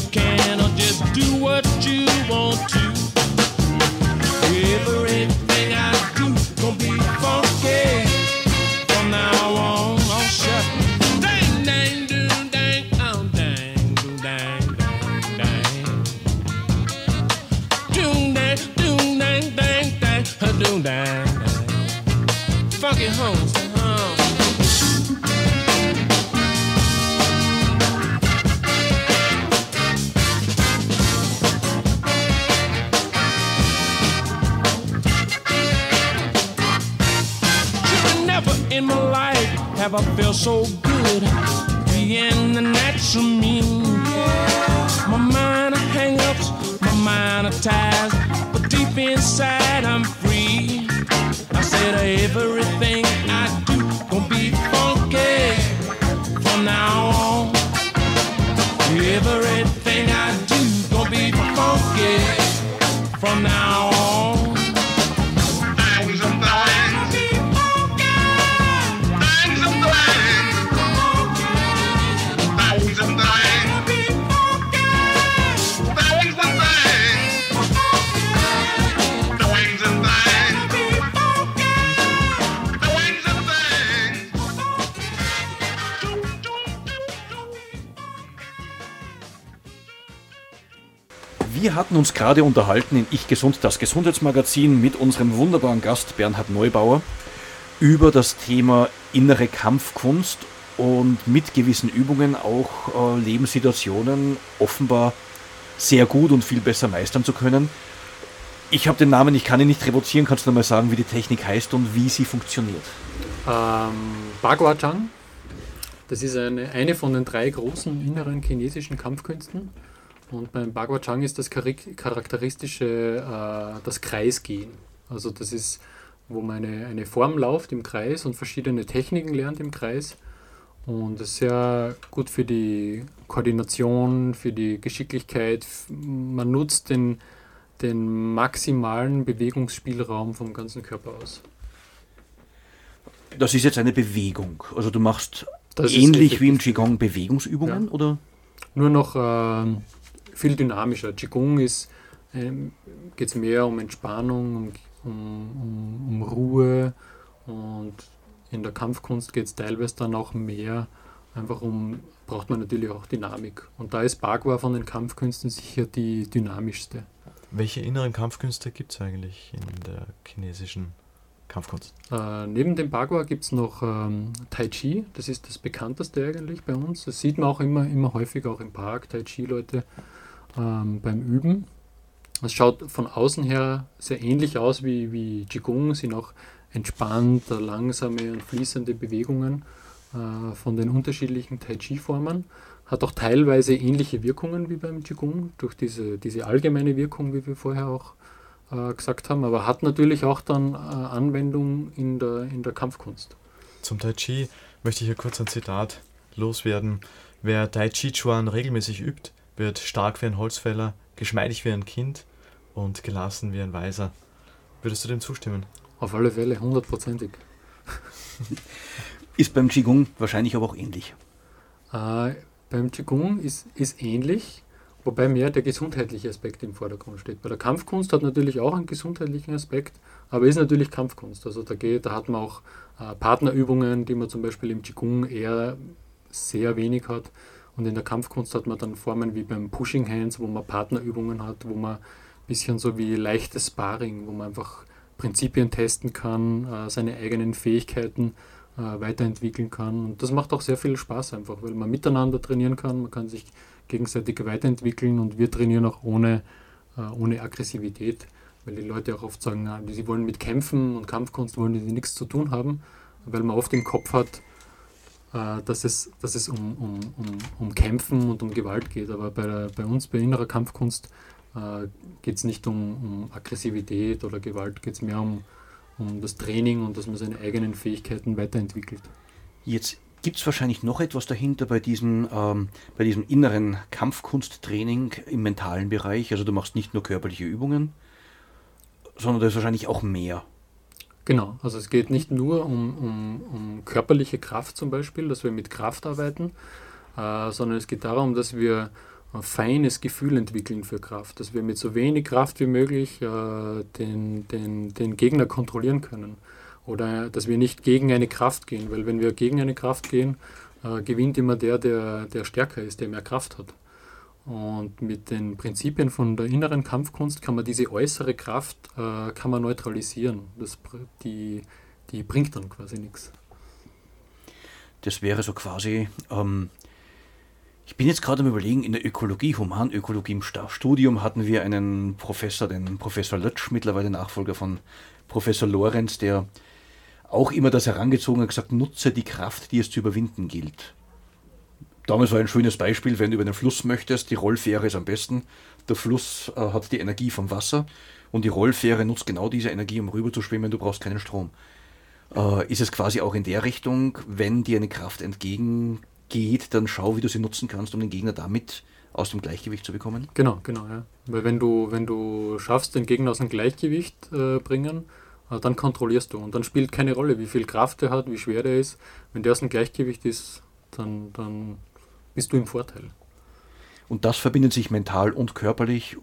You can, Wir hatten uns gerade unterhalten in Ich Gesund, das Gesundheitsmagazin mit unserem wunderbaren Gast Bernhard Neubauer über das Thema innere Kampfkunst und mit gewissen Übungen auch äh, Lebenssituationen offenbar sehr gut und viel besser meistern zu können. Ich habe den Namen, ich kann ihn nicht revozieren. Kannst du noch mal sagen, wie die Technik heißt und wie sie funktioniert? Ähm, Bagua das ist eine, eine von den drei großen inneren chinesischen Kampfkünsten. Und beim Bagua Chang ist das charakteristische äh, das Kreisgehen. Also das ist, wo man eine, eine Form läuft im Kreis und verschiedene Techniken lernt im Kreis. Und das ist sehr gut für die Koordination, für die Geschicklichkeit. Man nutzt den, den maximalen Bewegungsspielraum vom ganzen Körper aus. Das ist jetzt eine Bewegung. Also du machst Das ähnlich wie im. Qigong Bewegungsübungen, Ja. oder? Nur noch ähm, viel dynamischer. Qigong ist, ähm, geht es mehr um Entspannung, um, um, um, Ruhe und in der Kampfkunst geht es teilweise dann auch mehr, einfach um, braucht man natürlich auch Dynamik. Und da ist Bagua von den Kampfkünsten sicher die dynamischste. Welche inneren Kampfkünste gibt es eigentlich in der chinesischen Kampfkunst? Äh, neben dem Bagua gibt es noch ähm, Tai Chi, das ist das bekannteste eigentlich bei uns. Das sieht man auch immer, immer häufig auch im Park, Tai Chi-Leute ähm, beim Üben. Es schaut von außen her sehr ähnlich aus wie, wie Qigong, sind auch entspannt, langsame und fließende Bewegungen äh, von den unterschiedlichen Tai Chi-Formen. Hat auch teilweise ähnliche Wirkungen wie beim Qigong, durch diese, diese allgemeine Wirkung, wie wir vorher auch äh, gesagt haben, aber hat natürlich auch dann äh, Anwendung in der, in der Kampfkunst. Zum Tai Chi möchte ich hier kurz ein Zitat loswerden. Wer Tai Chi Chuan regelmäßig übt, wird stark wie ein Holzfäller, geschmeidig wie ein Kind und gelassen wie ein Weiser. Würdest du dem zustimmen? Auf alle Fälle, hundertprozentig. Ist beim Qigong wahrscheinlich aber auch ähnlich. Äh, beim Qigong ist, ist ähnlich, wobei mehr der gesundheitliche Aspekt im Vordergrund steht. Bei der Kampfkunst hat natürlich auch einen gesundheitlichen Aspekt, aber ist natürlich Kampfkunst. Also da, geht, da hat man auch äh, Partnerübungen, die man zum Beispiel im Qigong eher sehr wenig hat. Und in der Kampfkunst hat man dann Formen wie beim Pushing Hands, wo man Partnerübungen hat, wo man ein bisschen so wie leichtes Sparring, wo man einfach Prinzipien testen kann, äh, seine eigenen Fähigkeiten äh, weiterentwickeln kann. Und das macht auch sehr viel Spaß einfach, weil man miteinander trainieren kann, man kann sich gegenseitig weiterentwickeln und wir trainieren auch ohne, äh, ohne Aggressivität, weil die Leute auch oft sagen, sie wollen mit Kämpfen und Kampfkunst wollen die nichts zu tun haben, weil man oft im Kopf hat, dass es, dass es um, um, um, um Kämpfen und um Gewalt geht. Aber bei, bei uns, bei innerer Kampfkunst, äh, geht es nicht um, um Aggressivität oder Gewalt, geht es mehr um, um das Training und dass man seine eigenen Fähigkeiten weiterentwickelt. Jetzt gibt es wahrscheinlich noch etwas dahinter bei diesem, ähm, bei diesem inneren Kampfkunsttraining im mentalen Bereich. Also du machst nicht nur körperliche Übungen, sondern da ist wahrscheinlich auch mehr. Genau, also es geht nicht nur um, um, um körperliche Kraft zum Beispiel, dass wir mit Kraft arbeiten, äh, sondern es geht darum, dass wir ein feines Gefühl entwickeln für Kraft, dass wir mit so wenig Kraft wie möglich äh, den, den, den Gegner kontrollieren können. Oder dass wir nicht gegen eine Kraft gehen, weil wenn wir gegen eine Kraft gehen, äh, gewinnt immer der, der, der stärker ist, der mehr Kraft hat. Und mit den Prinzipien von der inneren Kampfkunst kann man diese äußere Kraft äh, kann man neutralisieren. Das, die, die bringt dann quasi nichts. Das wäre so quasi, ähm, ich bin jetzt gerade am Überlegen, in der Ökologie, Humanökologie im Studium hatten wir einen Professor, den Professor Lötsch, mittlerweile Nachfolger von Professor Lorenz, der auch immer das herangezogen hat, gesagt, nutze die Kraft, die es zu überwinden gilt. Damals war ein schönes Beispiel, wenn du über den Fluss möchtest, die Rollfähre ist am besten. Der Fluss äh, hat die Energie vom Wasser und die Rollfähre nutzt genau diese Energie, um rüber zu schwimmen, du brauchst keinen Strom. Äh, ist es quasi auch in der Richtung, wenn dir eine Kraft entgegengeht, dann schau, wie du sie nutzen kannst, um den Gegner damit aus dem Gleichgewicht zu bekommen? Genau, genau, ja. Weil wenn du, wenn du schaffst, den Gegner aus dem Gleichgewicht äh, bringen, äh, dann kontrollierst du. Und dann spielt keine Rolle, wie viel Kraft er hat, wie schwer der ist. Wenn der aus dem Gleichgewicht ist, dann, dann bist du im Vorteil. Und das verbindet sich mental und körperlich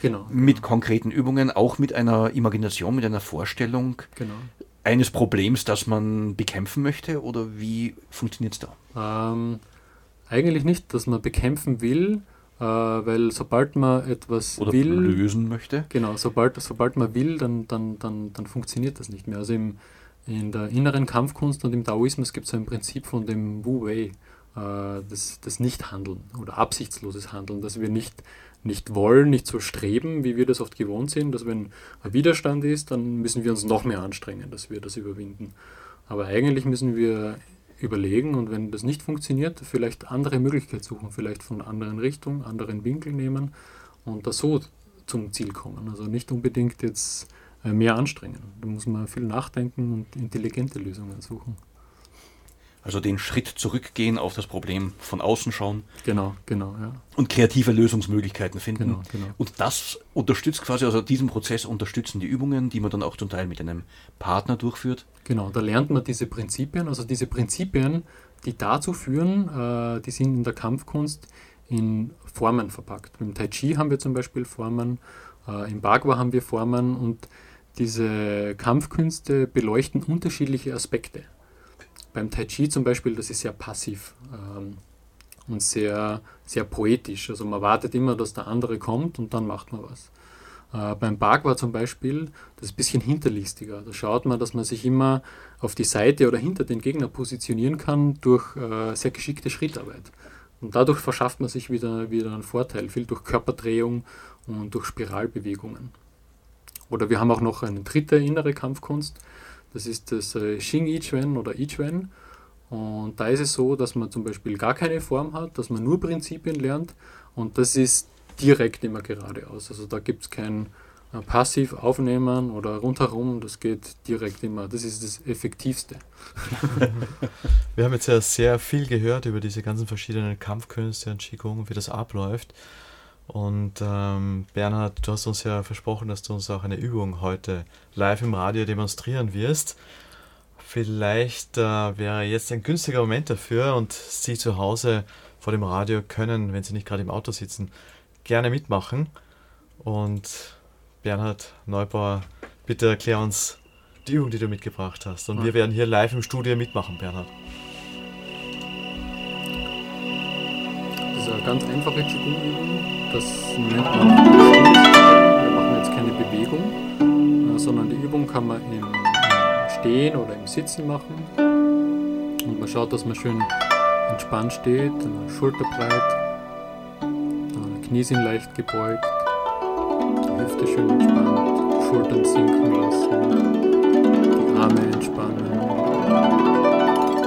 Genau. mit konkreten Übungen, auch mit einer Imagination, mit einer Vorstellung Genau. eines Problems, das man bekämpfen möchte? Oder wie funktioniert es da? Ähm, eigentlich nicht, dass man bekämpfen will, äh, weil sobald man etwas Oder will, lösen möchte? Genau, sobald, sobald man will, dann, dann, dann, dann funktioniert das nicht mehr. Also im, in der inneren Kampfkunst und im Taoismus gibt es ein Prinzip von dem Wu Wei, das, das Nichthandeln oder absichtsloses Handeln, dass wir nicht, nicht wollen, nicht so streben, wie wir das oft gewohnt sind, dass wenn ein Widerstand ist, dann müssen wir uns noch mehr anstrengen, dass wir das überwinden. Aber eigentlich müssen wir überlegen und wenn das nicht funktioniert, vielleicht andere Möglichkeit suchen, vielleicht von anderen Richtung, anderen Winkel nehmen und da so zum Ziel kommen. Also nicht unbedingt jetzt äh, mehr anstrengen. Da muss man viel nachdenken und intelligente Lösungen suchen. Also den Schritt zurückgehen, auf das Problem von außen schauen Genau, genau, ja. und kreative Lösungsmöglichkeiten finden. Genau, genau. Und das unterstützt quasi, also diesen Prozess unterstützen die Übungen, die man dann auch zum Teil mit einem Partner durchführt. Genau, da lernt man diese Prinzipien, also diese Prinzipien, die dazu führen, äh, die sind in der Kampfkunst in Formen verpackt. Im Tai Chi haben wir zum Beispiel Formen, äh, im Bagua haben wir Formen und diese Kampfkünste beleuchten unterschiedliche Aspekte. Beim Tai Chi zum Beispiel, das ist sehr passiv ähm, und sehr, sehr poetisch. Also man wartet immer, dass der andere kommt und dann macht man was. Äh, beim Bagua zum Beispiel, das ist ein bisschen hinterlistiger. Da schaut man, dass man sich immer auf die Seite oder hinter den Gegner positionieren kann durch äh, sehr geschickte Schrittarbeit. Und dadurch verschafft man sich wieder, wieder einen Vorteil, viel durch Körperdrehung und durch Spiralbewegungen. Oder wir haben auch noch eine dritte innere Kampfkunst, das ist das äh, Xing Ichuan oder Ichuan. Und da ist es so, dass man zum Beispiel gar keine Form hat, dass man nur Prinzipien lernt und das ist direkt immer geradeaus. Also da gibt es kein äh, passiv aufnehmen oder rundherum, das geht direkt immer. Das ist das Effektivste. (laughs) Wir haben jetzt ja sehr viel gehört über diese ganzen verschiedenen Kampfkünste und Qigong wie das abläuft. Und ähm, Bernhard, du hast uns ja versprochen, dass du uns auch eine Übung heute live im Radio demonstrieren wirst. Vielleicht äh, wäre jetzt ein günstiger Moment dafür und Sie zu Hause vor dem Radio können, wenn Sie nicht gerade im Auto sitzen, gerne mitmachen. Und Bernhard Neubauer, bitte erklär uns die Übung, die du mitgebracht hast. Und wir werden hier live im Studio mitmachen, Bernhard. Das ist eine ganz einfache Qigong-Übung. Das nennt man. Wir machen jetzt keine Bewegung, äh, sondern die Übung kann man im, Stehen oder im Sitzen machen. Und man schaut, dass man schön entspannt steht, äh, schulterbreit, äh, Knie sind leicht gebeugt, die Hüfte schön entspannt, die Schultern sinken lassen, die Arme entspannen,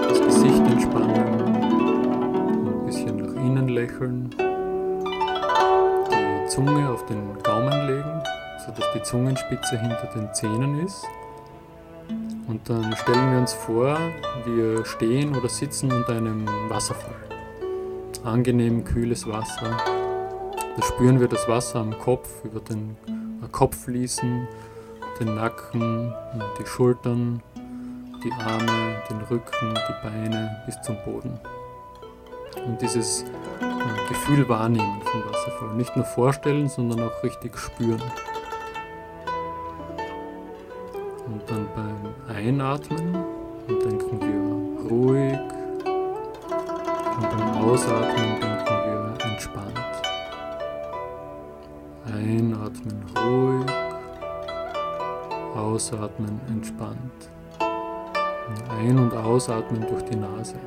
das Gesicht entspannen, ein bisschen nach innen lächeln, Zunge auf den Gaumen legen, sodass die Zungenspitze hinter den Zähnen ist. Und dann stellen wir uns vor, wir stehen oder sitzen unter einem Wasserfall. Angenehm kühles Wasser. Da spüren wir das Wasser am Kopf, über den äh, Kopf fließen, den Nacken, die Schultern, die Arme, den Rücken, die Beine bis zum Boden. Und dieses Gefühl wahrnehmen vom Wasserfall. Nicht nur vorstellen, sondern auch richtig spüren. Und dann beim Einatmen denken wir ruhig. Und beim Ausatmen denken wir entspannt. Einatmen ruhig. Ausatmen entspannt. Ein- und ausatmen durch die Nase.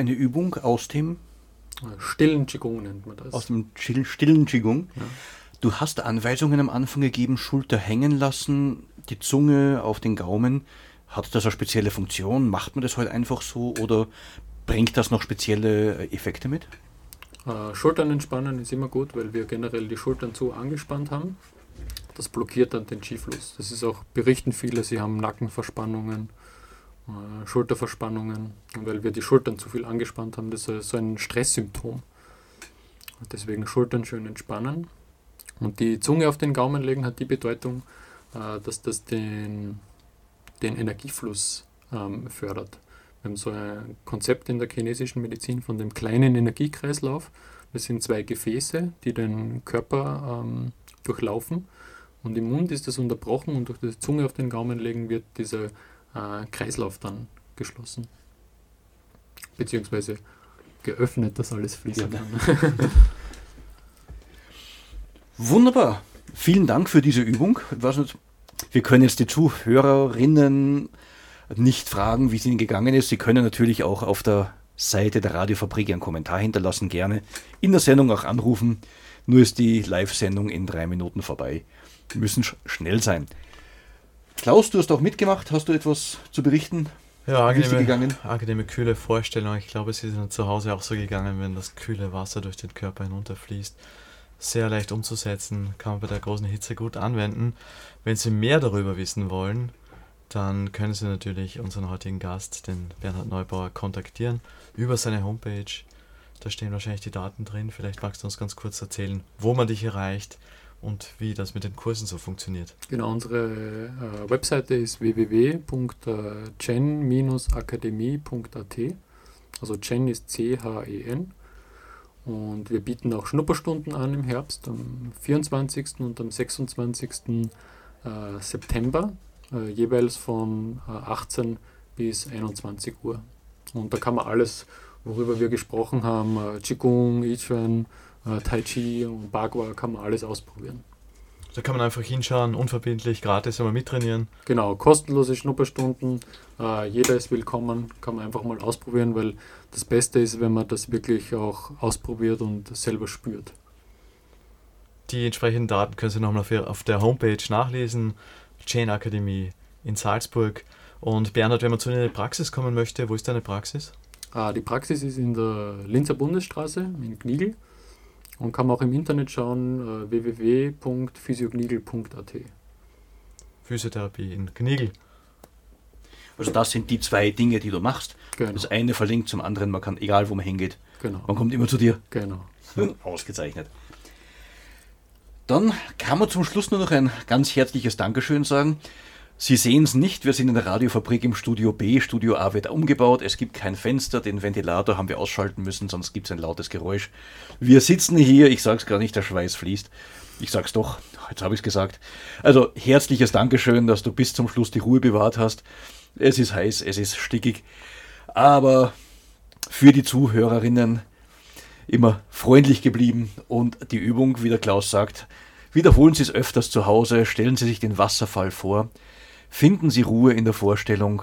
Eine Übung aus dem, Stillen Qigong nennt man das. aus dem Chill- stillen Qigong. Ja. Du hast Anweisungen am Anfang gegeben, Schulter hängen lassen, die Zunge auf den Gaumen. Hat das eine spezielle Funktion? Macht man das halt einfach so oder bringt das noch spezielle Effekte mit? Äh, Schultern entspannen ist immer gut, weil wir generell die Schultern zu angespannt haben. Das blockiert dann den Qi-Fluss. Das ist auch, berichten viele, sie haben Nackenverspannungen, äh, Schulterverspannungen, weil wir die Schultern zu viel angespannt haben. Das ist so ein Stresssymptom. Deswegen Schultern schön entspannen. Und die Zunge auf den Gaumen legen hat die Bedeutung, äh, dass das den, den Energiefluss ähm, fördert. Wir haben so ein Konzept in der chinesischen Medizin von dem kleinen Energiekreislauf. Das sind zwei Gefäße, die den Körper ähm, durchlaufen. Und im Mund ist das unterbrochen und durch die Zunge auf den Gaumen legen wird dieser äh, Kreislauf dann geschlossen. Beziehungsweise geöffnet, dass alles fließen Ja. kann. (laughs) Wunderbar. Vielen Dank für diese Übung. Nicht, wir können jetzt die Zuhörerinnen nicht fragen, wie es ihnen gegangen ist. Sie können natürlich auch auf der Seite der Radiofabrik einen Kommentar hinterlassen, gerne in der Sendung auch anrufen. Nur ist die Live-Sendung in drei Minuten vorbei. Wir müssen sch schnell sein. Klaus, du hast auch mitgemacht. Hast du etwas zu berichten? Ja, angenehme, gegangen? angenehme, kühle Vorstellung. Ich glaube, es ist ihnen zu Hause auch so gegangen, wenn das kühle Wasser durch den Körper hinunterfließt. Sehr leicht umzusetzen, kann man bei der großen Hitze gut anwenden. Wenn Sie mehr darüber wissen wollen, dann können Sie natürlich unseren heutigen Gast, den Bernhard Neubauer, kontaktieren über seine Homepage. Da stehen wahrscheinlich die Daten drin. Vielleicht magst du uns ganz kurz erzählen, wo man dich erreicht und wie das mit den Kursen so funktioniert. Genau, unsere äh, Webseite ist www.gen-akademie.at. Also Gen ist C-H-E-N. Und wir bieten auch Schnupperstunden an im Herbst, am 24. und am 26. Äh, September, äh, jeweils von äh, 18 bis 21 Uhr. Und da kann man alles, worüber wir gesprochen haben, äh, Qigong, I Chuan, äh, Tai Chi und Bagua, kann man alles ausprobieren. Da kann man einfach hinschauen, unverbindlich, gratis einmal mittrainieren. Genau, kostenlose Schnupperstunden. Äh, jeder ist willkommen, kann man einfach mal ausprobieren, weil das Beste ist, wenn man das wirklich auch ausprobiert und selber spürt. Die entsprechenden Daten können Sie nochmal auf, auf der Homepage nachlesen. Chain Akademie in Salzburg. Und Bernhard, wenn man zu Ihnen in die Praxis kommen möchte, wo ist deine Praxis? Äh, die Praxis ist in der Linzer Bundesstraße in Gnigl und kann man auch im Internet schauen, äh, www.physiognigl.at. Physiotherapie in Gnigl. Also das sind die zwei Dinge, die du machst. Genau, Das eine verlinkt zum anderen, man kann, egal wo man hingeht, genau, man kommt immer zu dir. genau. (laughs) Ausgezeichnet. Dann kann man zum Schluss nur noch ein ganz herzliches Dankeschön sagen. Sie sehen es nicht, wir sind in der Radiofabrik im Studio B. Studio A wird umgebaut. Es gibt kein Fenster, den Ventilator haben wir ausschalten müssen, sonst gibt es ein lautes Geräusch. Wir sitzen hier, ich sag's gar nicht, der Schweiß fließt. Ich sag's doch, jetzt habe ich's gesagt. Also herzliches Dankeschön, dass du bis zum Schluss die Ruhe bewahrt hast. Es ist heiß, es ist stickig, aber für die Zuhörerinnen immer freundlich geblieben und die Übung, wie der Klaus sagt, wiederholen Sie es öfters zu Hause, stellen Sie sich den Wasserfall vor, finden Sie Ruhe in der Vorstellung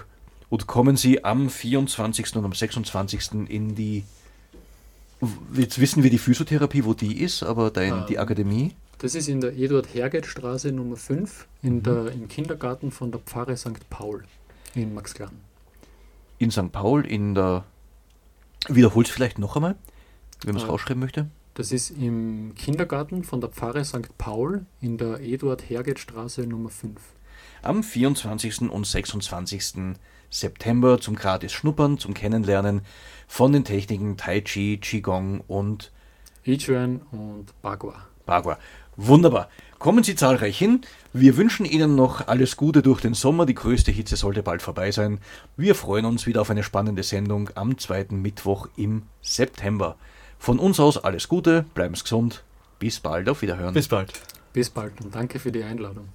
und kommen Sie am 24. und am 26. in die Jetzt wissen wir die Physiotherapie, wo die ist, aber dein, die Akademie. Das ist in der Eduard-Herget-Straße Nummer 5 in der, im Kindergarten von der Pfarre St. Paul in Maxglan. in St. Paul, in der. Wiederholst vielleicht noch einmal, wenn man es Ah. rausschreiben möchte. Das ist im Kindergarten von der Pfarre St. Paul in der Eduard-Herget-Straße Nummer 5. Am 24. und 26. September zum gratis Schnuppern, zum Kennenlernen von den Techniken Tai Chi, Qigong und Ichuan und Bagua. Bagua. Wunderbar. Kommen Sie zahlreich hin. Wir wünschen Ihnen noch alles Gute durch den Sommer. Die größte Hitze sollte bald vorbei sein. Wir freuen uns wieder auf eine spannende Sendung am zweiten Mittwoch im September. Von uns aus alles Gute, bleiben Sie gesund. Bis bald, auf Wiederhören. Bis bald. Bis bald und danke für die Einladung.